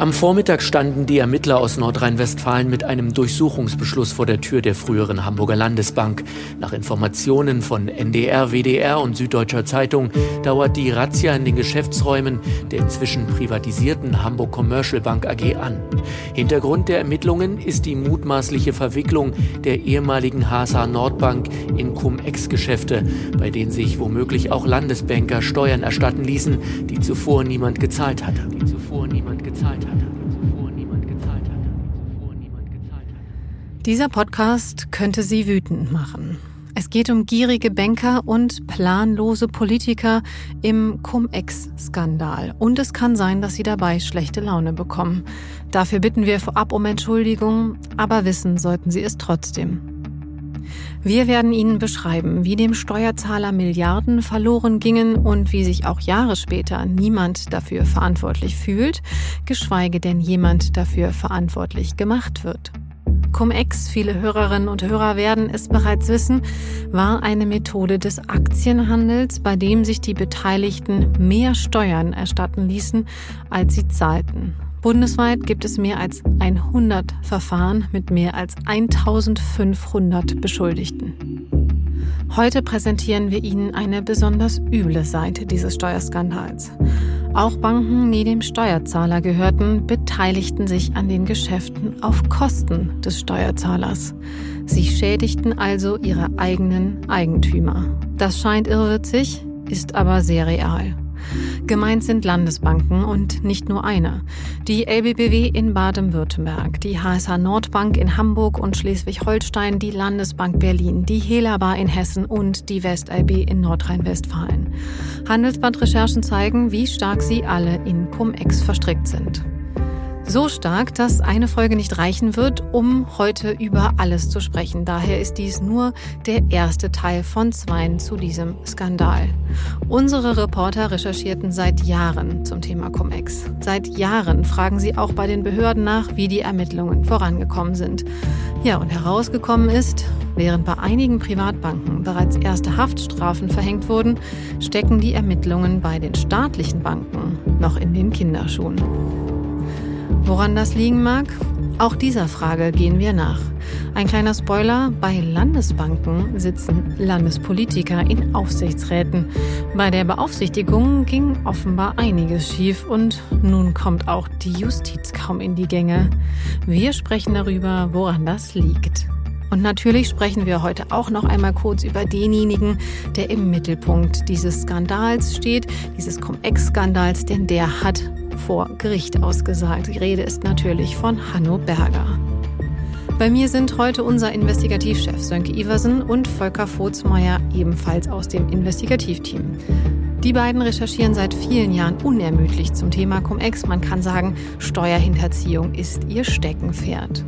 Am Vormittag standen die Ermittler aus Nordrhein-Westfalen mit einem Durchsuchungsbeschluss vor der Tür der früheren Hamburger Landesbank. Nach Informationen von NDR, WDR und Süddeutscher Zeitung dauert die Razzia in den Geschäftsräumen der inzwischen privatisierten Hamburg Commercial Bank AG an. Hintergrund der Ermittlungen ist die mutmaßliche Verwicklung der ehemaligen HSH Nordbank in Cum-Ex-Geschäfte, bei denen sich womöglich auch Landesbanker Steuern erstatten ließen, die zuvor niemand gezahlt hatte. Die zuvor niemand gezahlt hatte. Dieser Podcast könnte Sie wütend machen. Es geht um gierige Banker und planlose Politiker im Cum-Ex-Skandal. Und es kann sein, dass Sie dabei schlechte Laune bekommen. Dafür bitten wir vorab um Entschuldigung, aber wissen sollten Sie es trotzdem. Wir werden Ihnen beschreiben, wie dem Steuerzahler Milliarden verloren gingen und wie sich auch Jahre später niemand dafür verantwortlich fühlt, geschweige denn jemand dafür verantwortlich gemacht wird. Cum-Ex, viele Hörerinnen und Hörer werden es bereits wissen, war eine Methode des Aktienhandels, bei dem sich die Beteiligten mehr Steuern erstatten ließen, als sie zahlten. Bundesweit gibt es mehr als 100 Verfahren mit mehr als 1500 Beschuldigten. Heute präsentieren wir Ihnen eine besonders üble Seite dieses Steuerskandals. Auch Banken, die dem Steuerzahler gehörten, beteiligten sich an den Geschäften auf Kosten des Steuerzahlers. Sie schädigten also ihre eigenen Eigentümer. Das scheint irrwitzig, ist aber sehr real. Gemeint sind Landesbanken und nicht nur eine. Die LBBW in Baden-Württemberg, die HSH Nordbank in Hamburg und Schleswig-Holstein, die Landesbank Berlin, die Helabar in Hessen und die WestLB in Nordrhein-Westfalen. Handelsblatt-Recherchen zeigen, wie stark sie alle in Cum-Ex verstrickt sind. So stark, dass eine Folge nicht reichen wird, um heute über alles zu sprechen. Daher ist dies nur der erste Teil von zweien zu diesem Skandal. Unsere Reporter recherchierten seit Jahren zum Thema Cum-Ex. Seit Jahren fragen sie auch bei den Behörden nach, wie die Ermittlungen vorangekommen sind. Ja, und herausgekommen ist, während bei einigen Privatbanken bereits erste Haftstrafen verhängt wurden, stecken die Ermittlungen bei den staatlichen Banken noch in den Kinderschuhen. Woran das liegen mag? Auch dieser Frage gehen wir nach. Ein kleiner Spoiler, bei Landesbanken sitzen Landespolitiker in Aufsichtsräten. Bei der Beaufsichtigung ging offenbar einiges schief und nun kommt auch die Justiz kaum in die Gänge. Wir sprechen darüber, woran das liegt. Und natürlich sprechen wir heute auch noch einmal kurz über denjenigen, der im Mittelpunkt dieses Skandals steht, dieses Cum-Ex-Skandals, denn der hat vor Gericht ausgesagt. Die Rede ist natürlich von Hanno Berger. Bei mir sind heute unser Investigativchef Sönke Iversen und Volker Vogtsmeier, ebenfalls aus dem Investigativteam. Die beiden recherchieren seit vielen Jahren unermüdlich zum Thema Cum-Ex. Man kann sagen, Steuerhinterziehung ist ihr Steckenpferd.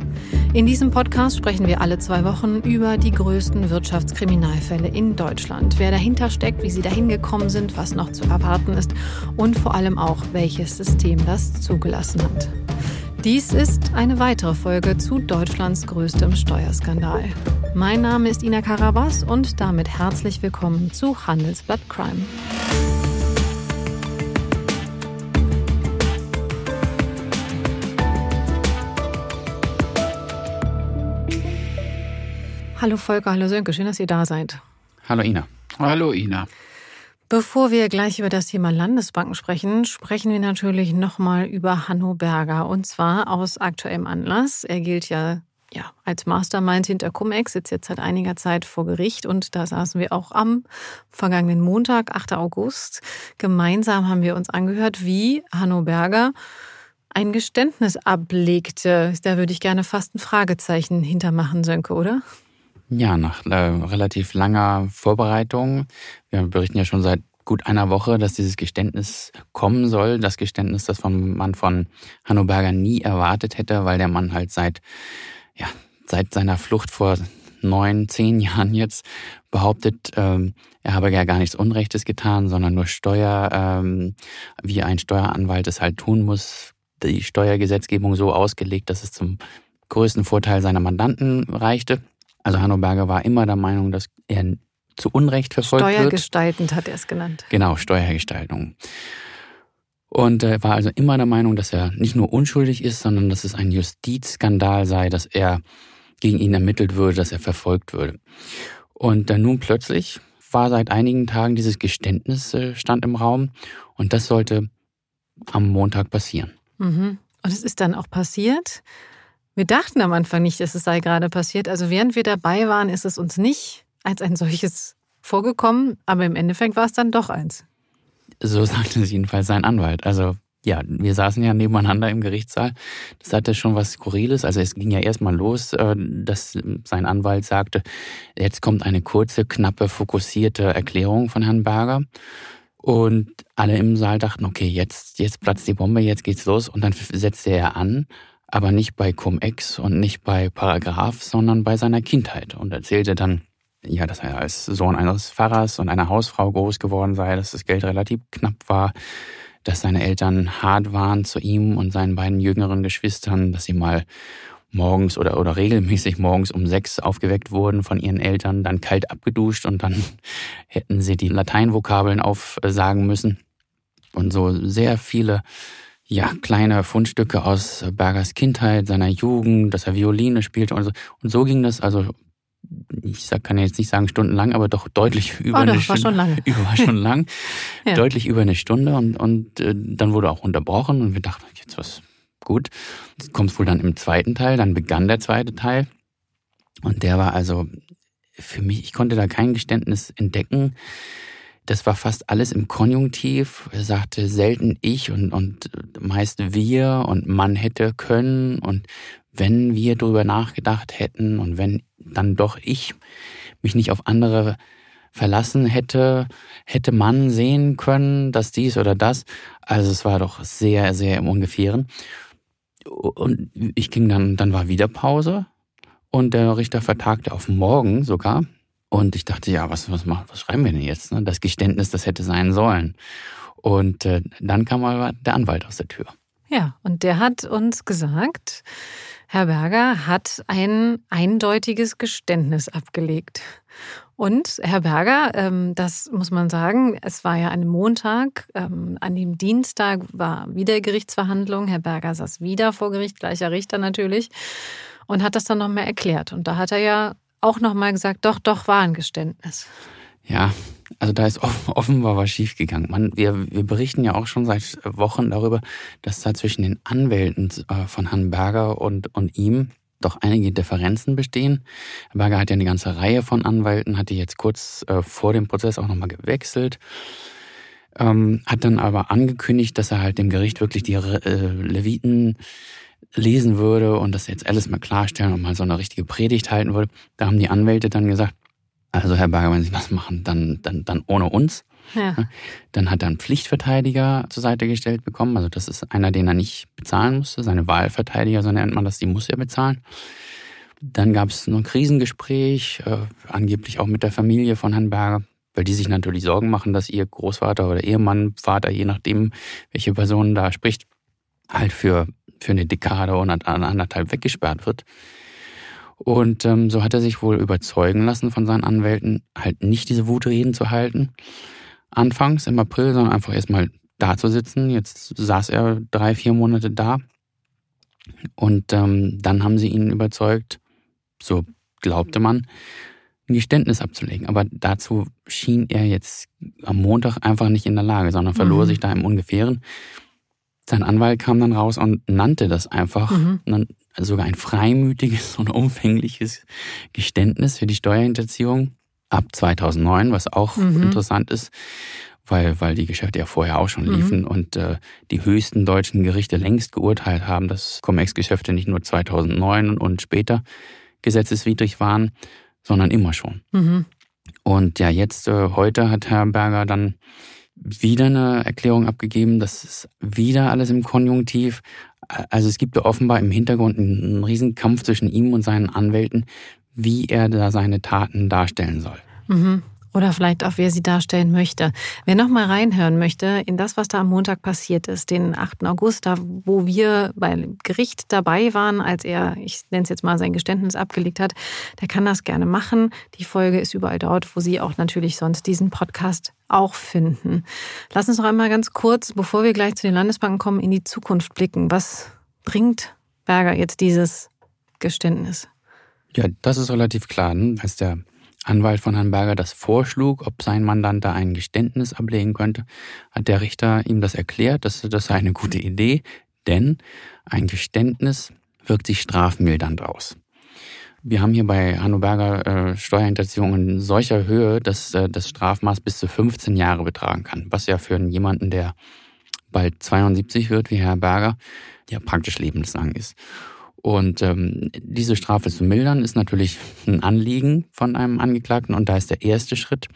In diesem Podcast sprechen wir alle zwei Wochen über die größten Wirtschaftskriminalfälle in Deutschland. Wer dahinter steckt, wie sie dahin gekommen sind, was noch zu erwarten ist und vor allem auch, welches System das zugelassen hat. Dies ist eine weitere Folge zu Deutschlands größtem Steuerskandal. Mein Name ist Ina Karabas und damit herzlich willkommen zu Handelsblatt Crime. Hallo Volker, hallo Sönke, schön, dass ihr da seid. Hallo Ina. Hallo Ina. Bevor wir gleich über das Thema Landesbanken sprechen, sprechen wir natürlich nochmal über Hanno Berger und zwar aus aktuellem Anlass. Er gilt ja, ja als Mastermind hinter Cum-Ex, sitzt jetzt seit einiger Zeit vor Gericht und da saßen wir auch am vergangenen Montag, 8. August. Gemeinsam haben wir uns angehört, wie Hanno Berger ein Geständnis ablegte. Da würde ich gerne fast ein Fragezeichen hintermachen, Sönke, oder? Ja, nach äh, relativ langer Vorbereitung. Wir berichten ja schon seit gut einer Woche, dass dieses Geständnis kommen soll. Das Geständnis, das von, man von Hanno Berger nie erwartet hätte, weil der Mann halt seit, ja, seit seiner Flucht vor neun, zehn Jahren jetzt behauptet, ähm, er habe ja gar nichts Unrechtes getan, sondern nur Steuer, ähm, wie ein Steueranwalt es halt tun muss. Die Steuergesetzgebung so ausgelegt, dass es zum größten Vorteil seiner Mandanten reichte. Also Hanno Berger war immer der Meinung, dass er zu Unrecht verfolgt Steuergestaltend wird. Steuergestaltend hat er es genannt. Genau, Steuergestaltung. Und er war also immer der Meinung, dass er nicht nur unschuldig ist, sondern dass es ein Justizskandal sei, dass er gegen ihn ermittelt würde, dass er verfolgt würde. Und dann nun plötzlich war seit einigen Tagen dieses Geständnis äh, stand im Raum und das sollte am Montag passieren. Mhm. Und es ist dann auch passiert. Wir dachten am Anfang nicht, dass es sei gerade passiert. Also während wir dabei waren, ist es uns nicht als ein solches vorgekommen, aber im Endeffekt war es dann doch eins. So sagte es jedenfalls sein Anwalt. Also ja, wir saßen ja nebeneinander im Gerichtssaal. Das hatte schon was Skurriles. Also es ging ja erstmal los, äh, dass sein Anwalt sagte, jetzt kommt eine kurze, knappe, fokussierte Erklärung von Herrn Berger. Und alle im Saal dachten, okay, jetzt, jetzt platzt die Bombe, jetzt geht's los. Und dann setzte er an, aber nicht bei Cum-Ex und nicht bei Paragraph, sondern bei seiner Kindheit und erzählte dann, ja, dass er als Sohn eines Pfarrers und einer Hausfrau groß geworden sei, dass das Geld relativ knapp war, dass seine Eltern hart waren zu ihm und seinen beiden jüngeren Geschwistern, dass sie mal morgens oder, oder regelmäßig morgens um sechs aufgeweckt wurden von ihren Eltern, dann kalt abgeduscht und dann hätten sie die Lateinvokabeln aufsagen müssen. Und so sehr viele ja, kleine Fundstücke aus Bergers Kindheit, seiner Jugend, dass er Violine spielte und so. Und so ging das also ich kann jetzt nicht sagen stundenlang, aber doch deutlich über oh, eine Stunde. War schon lang. Über, war schon lang. ja. Deutlich über eine Stunde und, und äh, dann wurde auch unterbrochen und wir dachten, jetzt was gut. Jetzt kommt wohl dann im zweiten Teil, dann begann der zweite Teil. Und der war also für mich, ich konnte da kein Geständnis entdecken. Das war fast alles im Konjunktiv. Er sagte selten ich und, und meist wir und man hätte können und wenn wir drüber nachgedacht hätten und wenn dann doch ich mich nicht auf andere verlassen hätte, hätte man sehen können, dass dies oder das. Also es war doch sehr, sehr im Ungefähren. Und ich ging dann, dann war wieder Pause und der Richter vertagte auf morgen sogar. Und ich dachte, ja, was, was, was schreiben wir denn jetzt? Ne? Das Geständnis, das hätte sein sollen. Und äh, dann kam aber der Anwalt aus der Tür. Ja, und der hat uns gesagt, Herr Berger hat ein eindeutiges Geständnis abgelegt. Und Herr Berger, ähm, das muss man sagen, es war ja ein Montag, ähm, an dem Dienstag war wieder Gerichtsverhandlung. Herr Berger saß wieder vor Gericht, gleicher Richter natürlich, und hat das dann nochmal erklärt. Und da hat er ja auch nochmal gesagt, doch, doch, war ein Geständnis. Ja, also da ist offenbar was schiefgegangen. Man, wir, wir berichten ja auch schon seit Wochen darüber, dass da zwischen den Anwälten äh, von Herrn Berger und, und ihm doch einige Differenzen bestehen. Herr Berger hat ja eine ganze Reihe von Anwälten, hat die jetzt kurz äh, vor dem Prozess auch nochmal gewechselt. Ähm, hat dann aber angekündigt, dass er halt dem Gericht wirklich die äh, Leviten lesen würde und das jetzt alles mal klarstellen und mal so eine richtige Predigt halten würde. Da haben die Anwälte dann gesagt, also Herr Berger, wenn Sie das machen, dann, dann, dann ohne uns. Ja. Dann hat er einen Pflichtverteidiger zur Seite gestellt bekommen. Also das ist einer, den er nicht bezahlen musste. Seine Wahlverteidiger, so nennt man das, die muss er bezahlen. Dann gab es noch ein Krisengespräch, äh, angeblich auch mit der Familie von Herrn Berger, weil die sich natürlich Sorgen machen, dass ihr Großvater oder Ehemann, Vater, je nachdem, welche Person da spricht, halt für, für eine Dekade oder anderthalb weggesperrt wird. Und ähm, so hat er sich wohl überzeugen lassen von seinen Anwälten, halt nicht diese Wutreden zu halten. Anfangs im April, sondern einfach erstmal da zu sitzen. Jetzt saß er drei, vier Monate da. Und ähm, dann haben sie ihn überzeugt, so glaubte man, ein Geständnis abzulegen. Aber dazu schien er jetzt am Montag einfach nicht in der Lage, sondern verlor mhm. sich da im Ungefähren. Sein Anwalt kam dann raus und nannte das einfach. Mhm. Und sogar ein freimütiges und umfängliches Geständnis für die Steuerhinterziehung ab 2009, was auch mhm. interessant ist, weil, weil die Geschäfte ja vorher auch schon mhm. liefen mhm. und äh, die höchsten deutschen Gerichte längst geurteilt haben, dass Cum-Ex-Geschäfte nicht nur 2009 und später gesetzeswidrig waren, sondern immer schon. Mhm. Und ja, jetzt, äh, heute hat Herr Berger dann wieder eine Erklärung abgegeben, das ist wieder alles im Konjunktiv, also es gibt offenbar im Hintergrund einen riesen zwischen ihm und seinen Anwälten, wie er da seine Taten darstellen soll. Mhm. Oder vielleicht auch, wer sie darstellen möchte. Wer noch mal reinhören möchte in das, was da am Montag passiert ist, den 8. August, da wo wir beim Gericht dabei waren, als er, ich nenne es jetzt mal, sein Geständnis abgelegt hat, der kann das gerne machen. Die Folge ist überall dort, wo Sie auch natürlich sonst diesen Podcast auch finden. Lass uns noch einmal ganz kurz, bevor wir gleich zu den Landesbanken kommen, in die Zukunft blicken. Was bringt Berger jetzt dieses Geständnis? Ja, das ist relativ klar. Ne? Als der Anwalt von Herrn Berger das vorschlug, ob sein Mandant da ein Geständnis ablegen könnte, hat der Richter ihm das erklärt, dass das sei eine gute Idee, denn ein Geständnis wirkt sich strafmildernd aus. Wir haben hier bei Hanno Berger äh, Steuerhinterziehung in solcher Höhe, dass äh, das Strafmaß bis zu 15 Jahre betragen kann, was ja für jemanden, der bald 72 wird, wie Herr Berger, ja praktisch lebenslang ist. Und ähm, diese Strafe zu mildern, ist natürlich ein Anliegen von einem Angeklagten. Und da ist der erste Schritt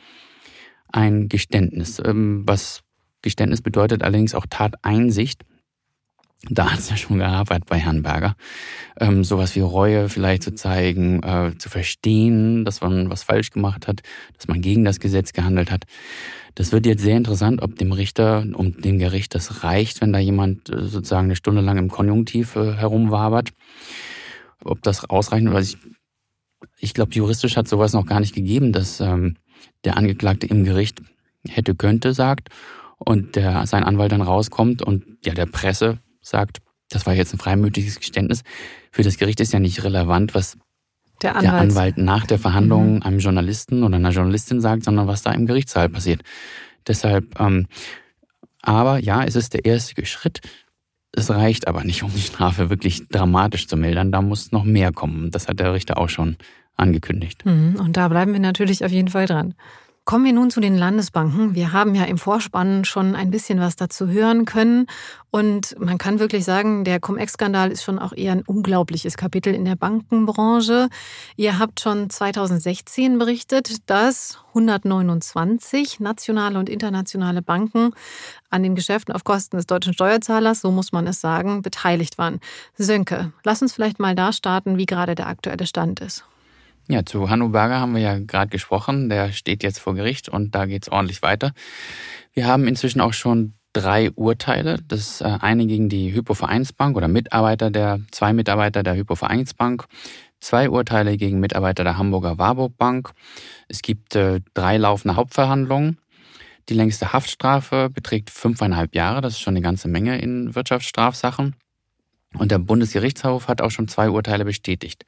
ein Geständnis. Ähm, was Geständnis bedeutet allerdings auch Tateinsicht. Da hat es ja schon gearbeitet bei Herrn Berger. Ähm, sowas wie Reue vielleicht zu zeigen, äh, zu verstehen, dass man was falsch gemacht hat, dass man gegen das Gesetz gehandelt hat. Das wird jetzt sehr interessant, ob dem Richter, um dem Gericht das reicht, wenn da jemand äh, sozusagen eine Stunde lang im Konjunktiv äh, herumwabert. Ob das ausreichend ist. Ich, ich glaube, juristisch hat sowas noch gar nicht gegeben, dass ähm, der Angeklagte im Gericht hätte, könnte sagt und der, sein Anwalt dann rauskommt und ja der Presse sagt, das war jetzt ein freimütiges Geständnis. Für das Gericht ist ja nicht relevant, was der, der Anwalt nach der Verhandlung mhm. einem Journalisten oder einer Journalistin sagt, sondern was da im Gerichtssaal passiert. Deshalb, ähm, aber ja, es ist der erste Schritt. Es reicht aber nicht, um die Strafe wirklich dramatisch zu mildern. Da muss noch mehr kommen. Das hat der Richter auch schon angekündigt. Mhm. Und da bleiben wir natürlich auf jeden Fall dran. Kommen wir nun zu den Landesbanken. Wir haben ja im Vorspann schon ein bisschen was dazu hören können. Und man kann wirklich sagen, der Cum-Ex-Skandal ist schon auch eher ein unglaubliches Kapitel in der Bankenbranche. Ihr habt schon 2016 berichtet, dass 129 nationale und internationale Banken an den Geschäften auf Kosten des deutschen Steuerzahlers, so muss man es sagen, beteiligt waren. Sönke, lass uns vielleicht mal da starten, wie gerade der aktuelle Stand ist. Ja, zu Hanno Berger haben wir ja gerade gesprochen. Der steht jetzt vor Gericht und da geht's ordentlich weiter. Wir haben inzwischen auch schon drei Urteile. Das äh, eine gegen die Hypovereinsbank oder Mitarbeiter der, zwei Mitarbeiter der Hypovereinsbank, zwei Urteile gegen Mitarbeiter der Hamburger Warburg Bank. Es gibt äh, drei laufende Hauptverhandlungen. Die längste Haftstrafe beträgt fünfeinhalb Jahre. Das ist schon eine ganze Menge in Wirtschaftsstrafsachen. Und der Bundesgerichtshof hat auch schon zwei Urteile bestätigt.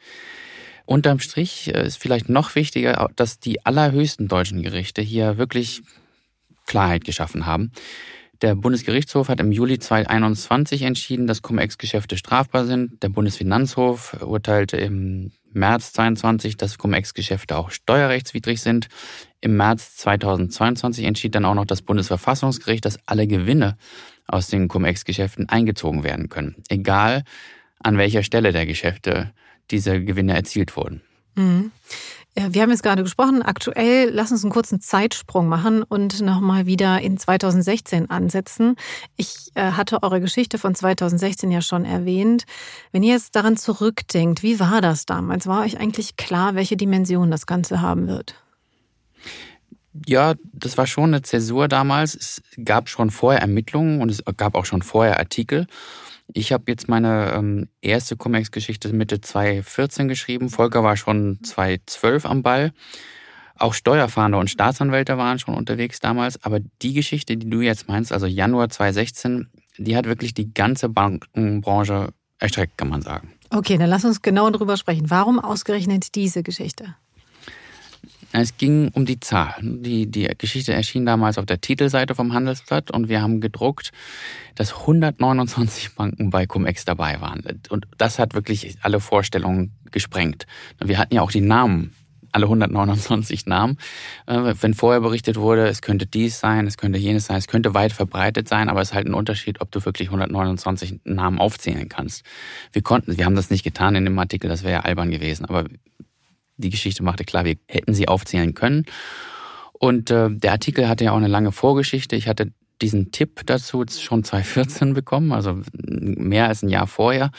Unterm Strich äh, ist vielleicht noch wichtiger, dass die allerhöchsten deutschen Gerichte hier wirklich Klarheit geschaffen haben. Der Bundesgerichtshof hat im Juli 2021 entschieden, dass Cum-Ex-Geschäfte strafbar sind. Der Bundesfinanzhof urteilte im März 22, dass Cum-Ex-Geschäfte auch steuerrechtswidrig sind. Im März 2022 entschied dann auch noch das Bundesverfassungsgericht, dass alle Gewinne aus den Cum-Ex-Geschäften eingezogen werden können, egal an welcher Stelle der Geschäfte diese Gewinne erzielt wurden. Mhm. Wir haben jetzt gerade gesprochen, aktuell, lass uns einen kurzen Zeitsprung machen und nochmal wieder in 2016 ansetzen. Ich äh, hatte eure Geschichte von 2016 ja schon erwähnt. Wenn ihr jetzt daran zurückdenkt, wie war das damals? War euch eigentlich klar, welche Dimension das Ganze haben wird? Ja, das war schon eine Zäsur damals. Es gab schon vorher Ermittlungen und es gab auch schon vorher Artikel. Ich habe jetzt meine ähm, erste Comics-Geschichte Mitte 2014 geschrieben. Volker war schon 2012 am Ball. Auch Steuerfahnder und Staatsanwälte waren schon unterwegs damals. Aber die Geschichte, die du jetzt meinst, also Januar 2016, die hat wirklich die ganze Bankenbranche erstreckt, kann man sagen. Okay, dann lass uns genau drüber sprechen. Warum ausgerechnet diese Geschichte? Es ging um die Zahl. Die, die Geschichte erschien damals auf der Titelseite vom Handelsblatt und wir haben gedruckt, dass 129 Banken bei Cum-Ex dabei waren. Und das hat wirklich alle Vorstellungen gesprengt. Wir hatten ja auch die Namen alle 129 Namen. Äh, wenn vorher berichtet wurde, es könnte dies sein, es könnte jenes sein, es könnte weit verbreitet sein, aber es ist halt ein Unterschied, ob du wirklich 129 Namen aufzählen kannst. Wir konnten, wir haben das nicht getan in dem Artikel, das wäre ja albern gewesen, aber die Geschichte machte klar, wir hätten sie aufzählen können. Und äh, der Artikel hatte ja auch eine lange Vorgeschichte. Ich hatte diesen Tipp dazu schon 2014 bekommen, also mehr als ein Jahr vorher,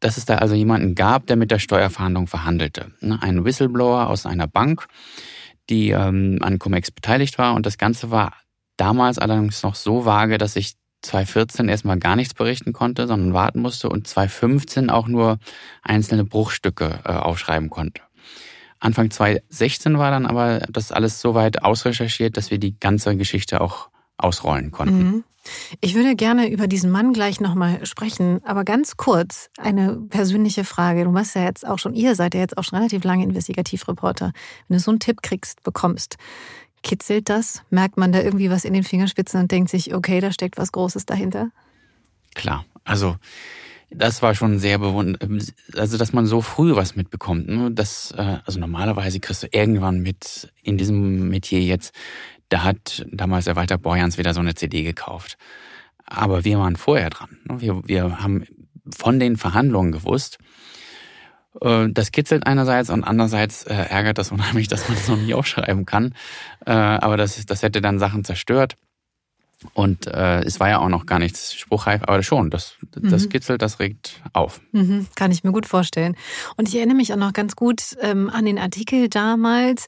dass es da also jemanden gab, der mit der Steuerverhandlung verhandelte. Ne, ein Whistleblower aus einer Bank, die ähm, an Cum-Ex beteiligt war. Und das Ganze war damals allerdings noch so vage, dass ich 2014 erstmal gar nichts berichten konnte, sondern warten musste und 2015 auch nur einzelne Bruchstücke äh, aufschreiben konnte. Anfang 2016 war dann aber das alles so weit ausrecherchiert, dass wir die ganze Geschichte auch ausrollen konnten. Mhm. Ich würde gerne über diesen Mann gleich nochmal sprechen, aber ganz kurz eine persönliche Frage. Du machst ja jetzt auch schon, ihr seid ja jetzt auch schon relativ lange Investigativreporter. Wenn du so einen Tipp kriegst, bekommst, kitzelt das? Merkt man da irgendwie was in den Fingerspitzen und denkt sich, okay, da steckt was Großes dahinter? Klar, also das war schon sehr bewundernd, also dass man so früh was mitbekommt. Ne? Das, äh, also normalerweise kriegst du irgendwann mit in diesem Metier jetzt, da hat damals der Walter Borjans wieder so eine CD gekauft. Aber wir waren vorher dran. Ne? Wir, wir haben von den Verhandlungen gewusst. Äh, das kitzelt einerseits und andererseits äh, ärgert das unheimlich, dass man das noch nie aufschreiben kann. Aber das, das hätte dann Sachen zerstört. Und äh, es war ja auch noch gar nichts spruchreif, aber schon, das, das mhm. kitzelt, das regt auf. Mhm, kann ich mir gut vorstellen. Und ich erinnere mich auch noch ganz gut ähm, an den Artikel damals.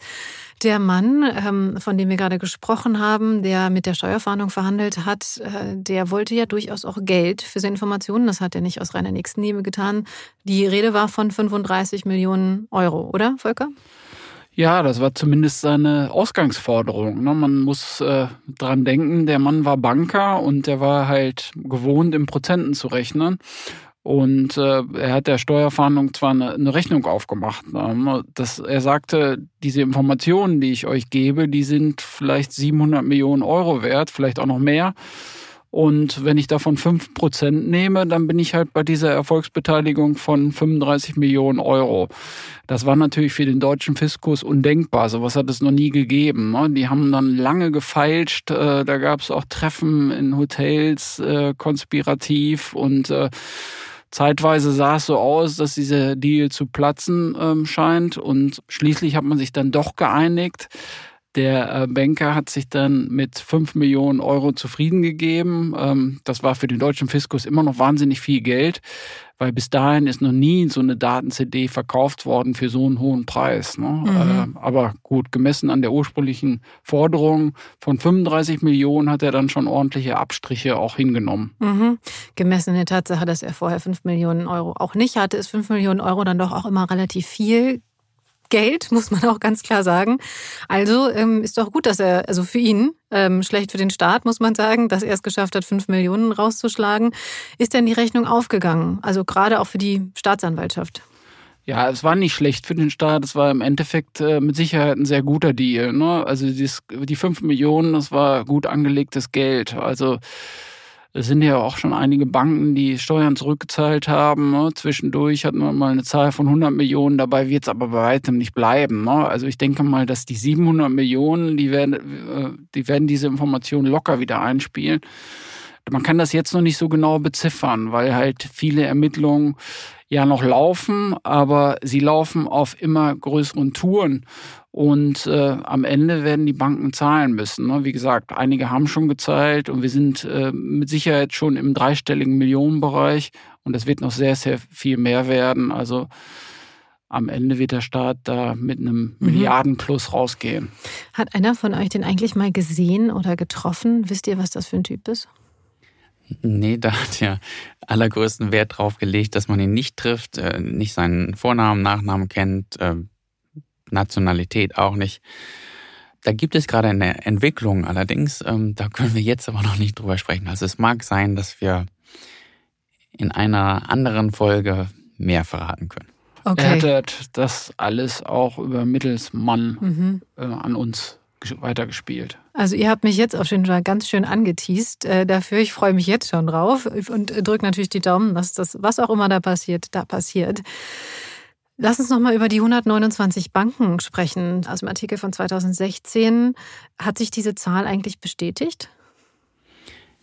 Der Mann, ähm, von dem wir gerade gesprochen haben, der mit der Steuerfahndung verhandelt hat, äh, der wollte ja durchaus auch Geld für seine Informationen. Das hat er nicht aus reiner Nächstenliebe getan. Die Rede war von 35 Millionen Euro, oder, Volker? Ja, das war zumindest seine Ausgangsforderung. Ne? Man muss äh, dran denken, der Mann war Banker und der war halt gewohnt, in Prozenten zu rechnen. Und äh, er hat der Steuerfahndung zwar eine, eine Rechnung aufgemacht. Ne? Das, er sagte, diese Informationen, die ich euch gebe, die sind vielleicht 700 Millionen Euro wert, vielleicht auch noch mehr. Und wenn ich davon fünf Prozent nehme, dann bin ich halt bei dieser Erfolgsbeteiligung von 35 Millionen Euro. Das war natürlich für den deutschen Fiskus undenkbar. Sowas hat es noch nie gegeben. Ne? Die haben dann lange gefeilscht. Äh, da gab es auch Treffen in Hotels, äh, konspirativ und äh, Zeitweise sah es so aus, dass dieser Deal zu platzen ähm, scheint und schließlich hat man sich dann doch geeinigt. Der äh, Banker hat sich dann mit 5 Millionen Euro zufrieden gegeben. Ähm, das war für den deutschen Fiskus immer noch wahnsinnig viel Geld, weil bis dahin ist noch nie so eine Daten-CD verkauft worden für so einen hohen Preis. Ne? Mhm. Äh, aber gut, gemessen an der ursprünglichen Forderung von 35 Millionen hat er dann schon ordentliche Abstriche auch hingenommen. Mhm. Gemessen an der Tatsache, dass er vorher 5 Millionen Euro auch nicht hatte, ist 5 Millionen Euro dann doch auch immer relativ viel Geld, muss man auch ganz klar sagen. Also ähm, ist doch gut, dass er, also für ihn, ähm, schlecht für den Staat, muss man sagen, dass er es geschafft hat, fünf Millionen rauszuschlagen. Ist denn die Rechnung aufgegangen? Also gerade auch für die Staatsanwaltschaft. Ja, es war nicht schlecht für den Staat. Es war im Endeffekt äh, mit Sicherheit ein sehr guter Deal. Ne? Also dies, die fünf Millionen, das war gut angelegtes Geld. Also es sind ja auch schon einige Banken, die Steuern zurückgezahlt haben. Ne? Zwischendurch hatten wir mal eine Zahl von 100 Millionen, dabei wird es aber bei weitem nicht bleiben. Ne? Also ich denke mal, dass die 700 Millionen, die werden, äh, die werden diese Informationen locker wieder einspielen. Man kann das jetzt noch nicht so genau beziffern, weil halt viele Ermittlungen ja noch laufen, aber sie laufen auf immer größeren Touren. Und äh, am Ende werden die Banken zahlen müssen. Ne? Wie gesagt, einige haben schon gezahlt und wir sind äh, mit Sicherheit schon im dreistelligen Millionenbereich und es wird noch sehr, sehr viel mehr werden. Also am Ende wird der Staat da mit einem mhm. Milliardenplus rausgehen. Hat einer von euch den eigentlich mal gesehen oder getroffen? Wisst ihr, was das für ein Typ ist? Nee, da hat er allergrößten Wert drauf gelegt, dass man ihn nicht trifft, äh, nicht seinen Vornamen, Nachnamen kennt, äh, Nationalität auch nicht. Da gibt es gerade eine Entwicklung allerdings, ähm, da können wir jetzt aber noch nicht drüber sprechen. Also es mag sein, dass wir in einer anderen Folge mehr verraten können. Okay. Er hat das alles auch über Mittelsmann mhm. äh, an uns weitergespielt. Also ihr habt mich jetzt jeden Fall ganz schön angeteased äh, dafür. Ich freue mich jetzt schon drauf und drücke natürlich die Daumen, dass das, was auch immer da passiert, da passiert. Lass uns nochmal über die 129 Banken sprechen. Aus dem Artikel von 2016. Hat sich diese Zahl eigentlich bestätigt?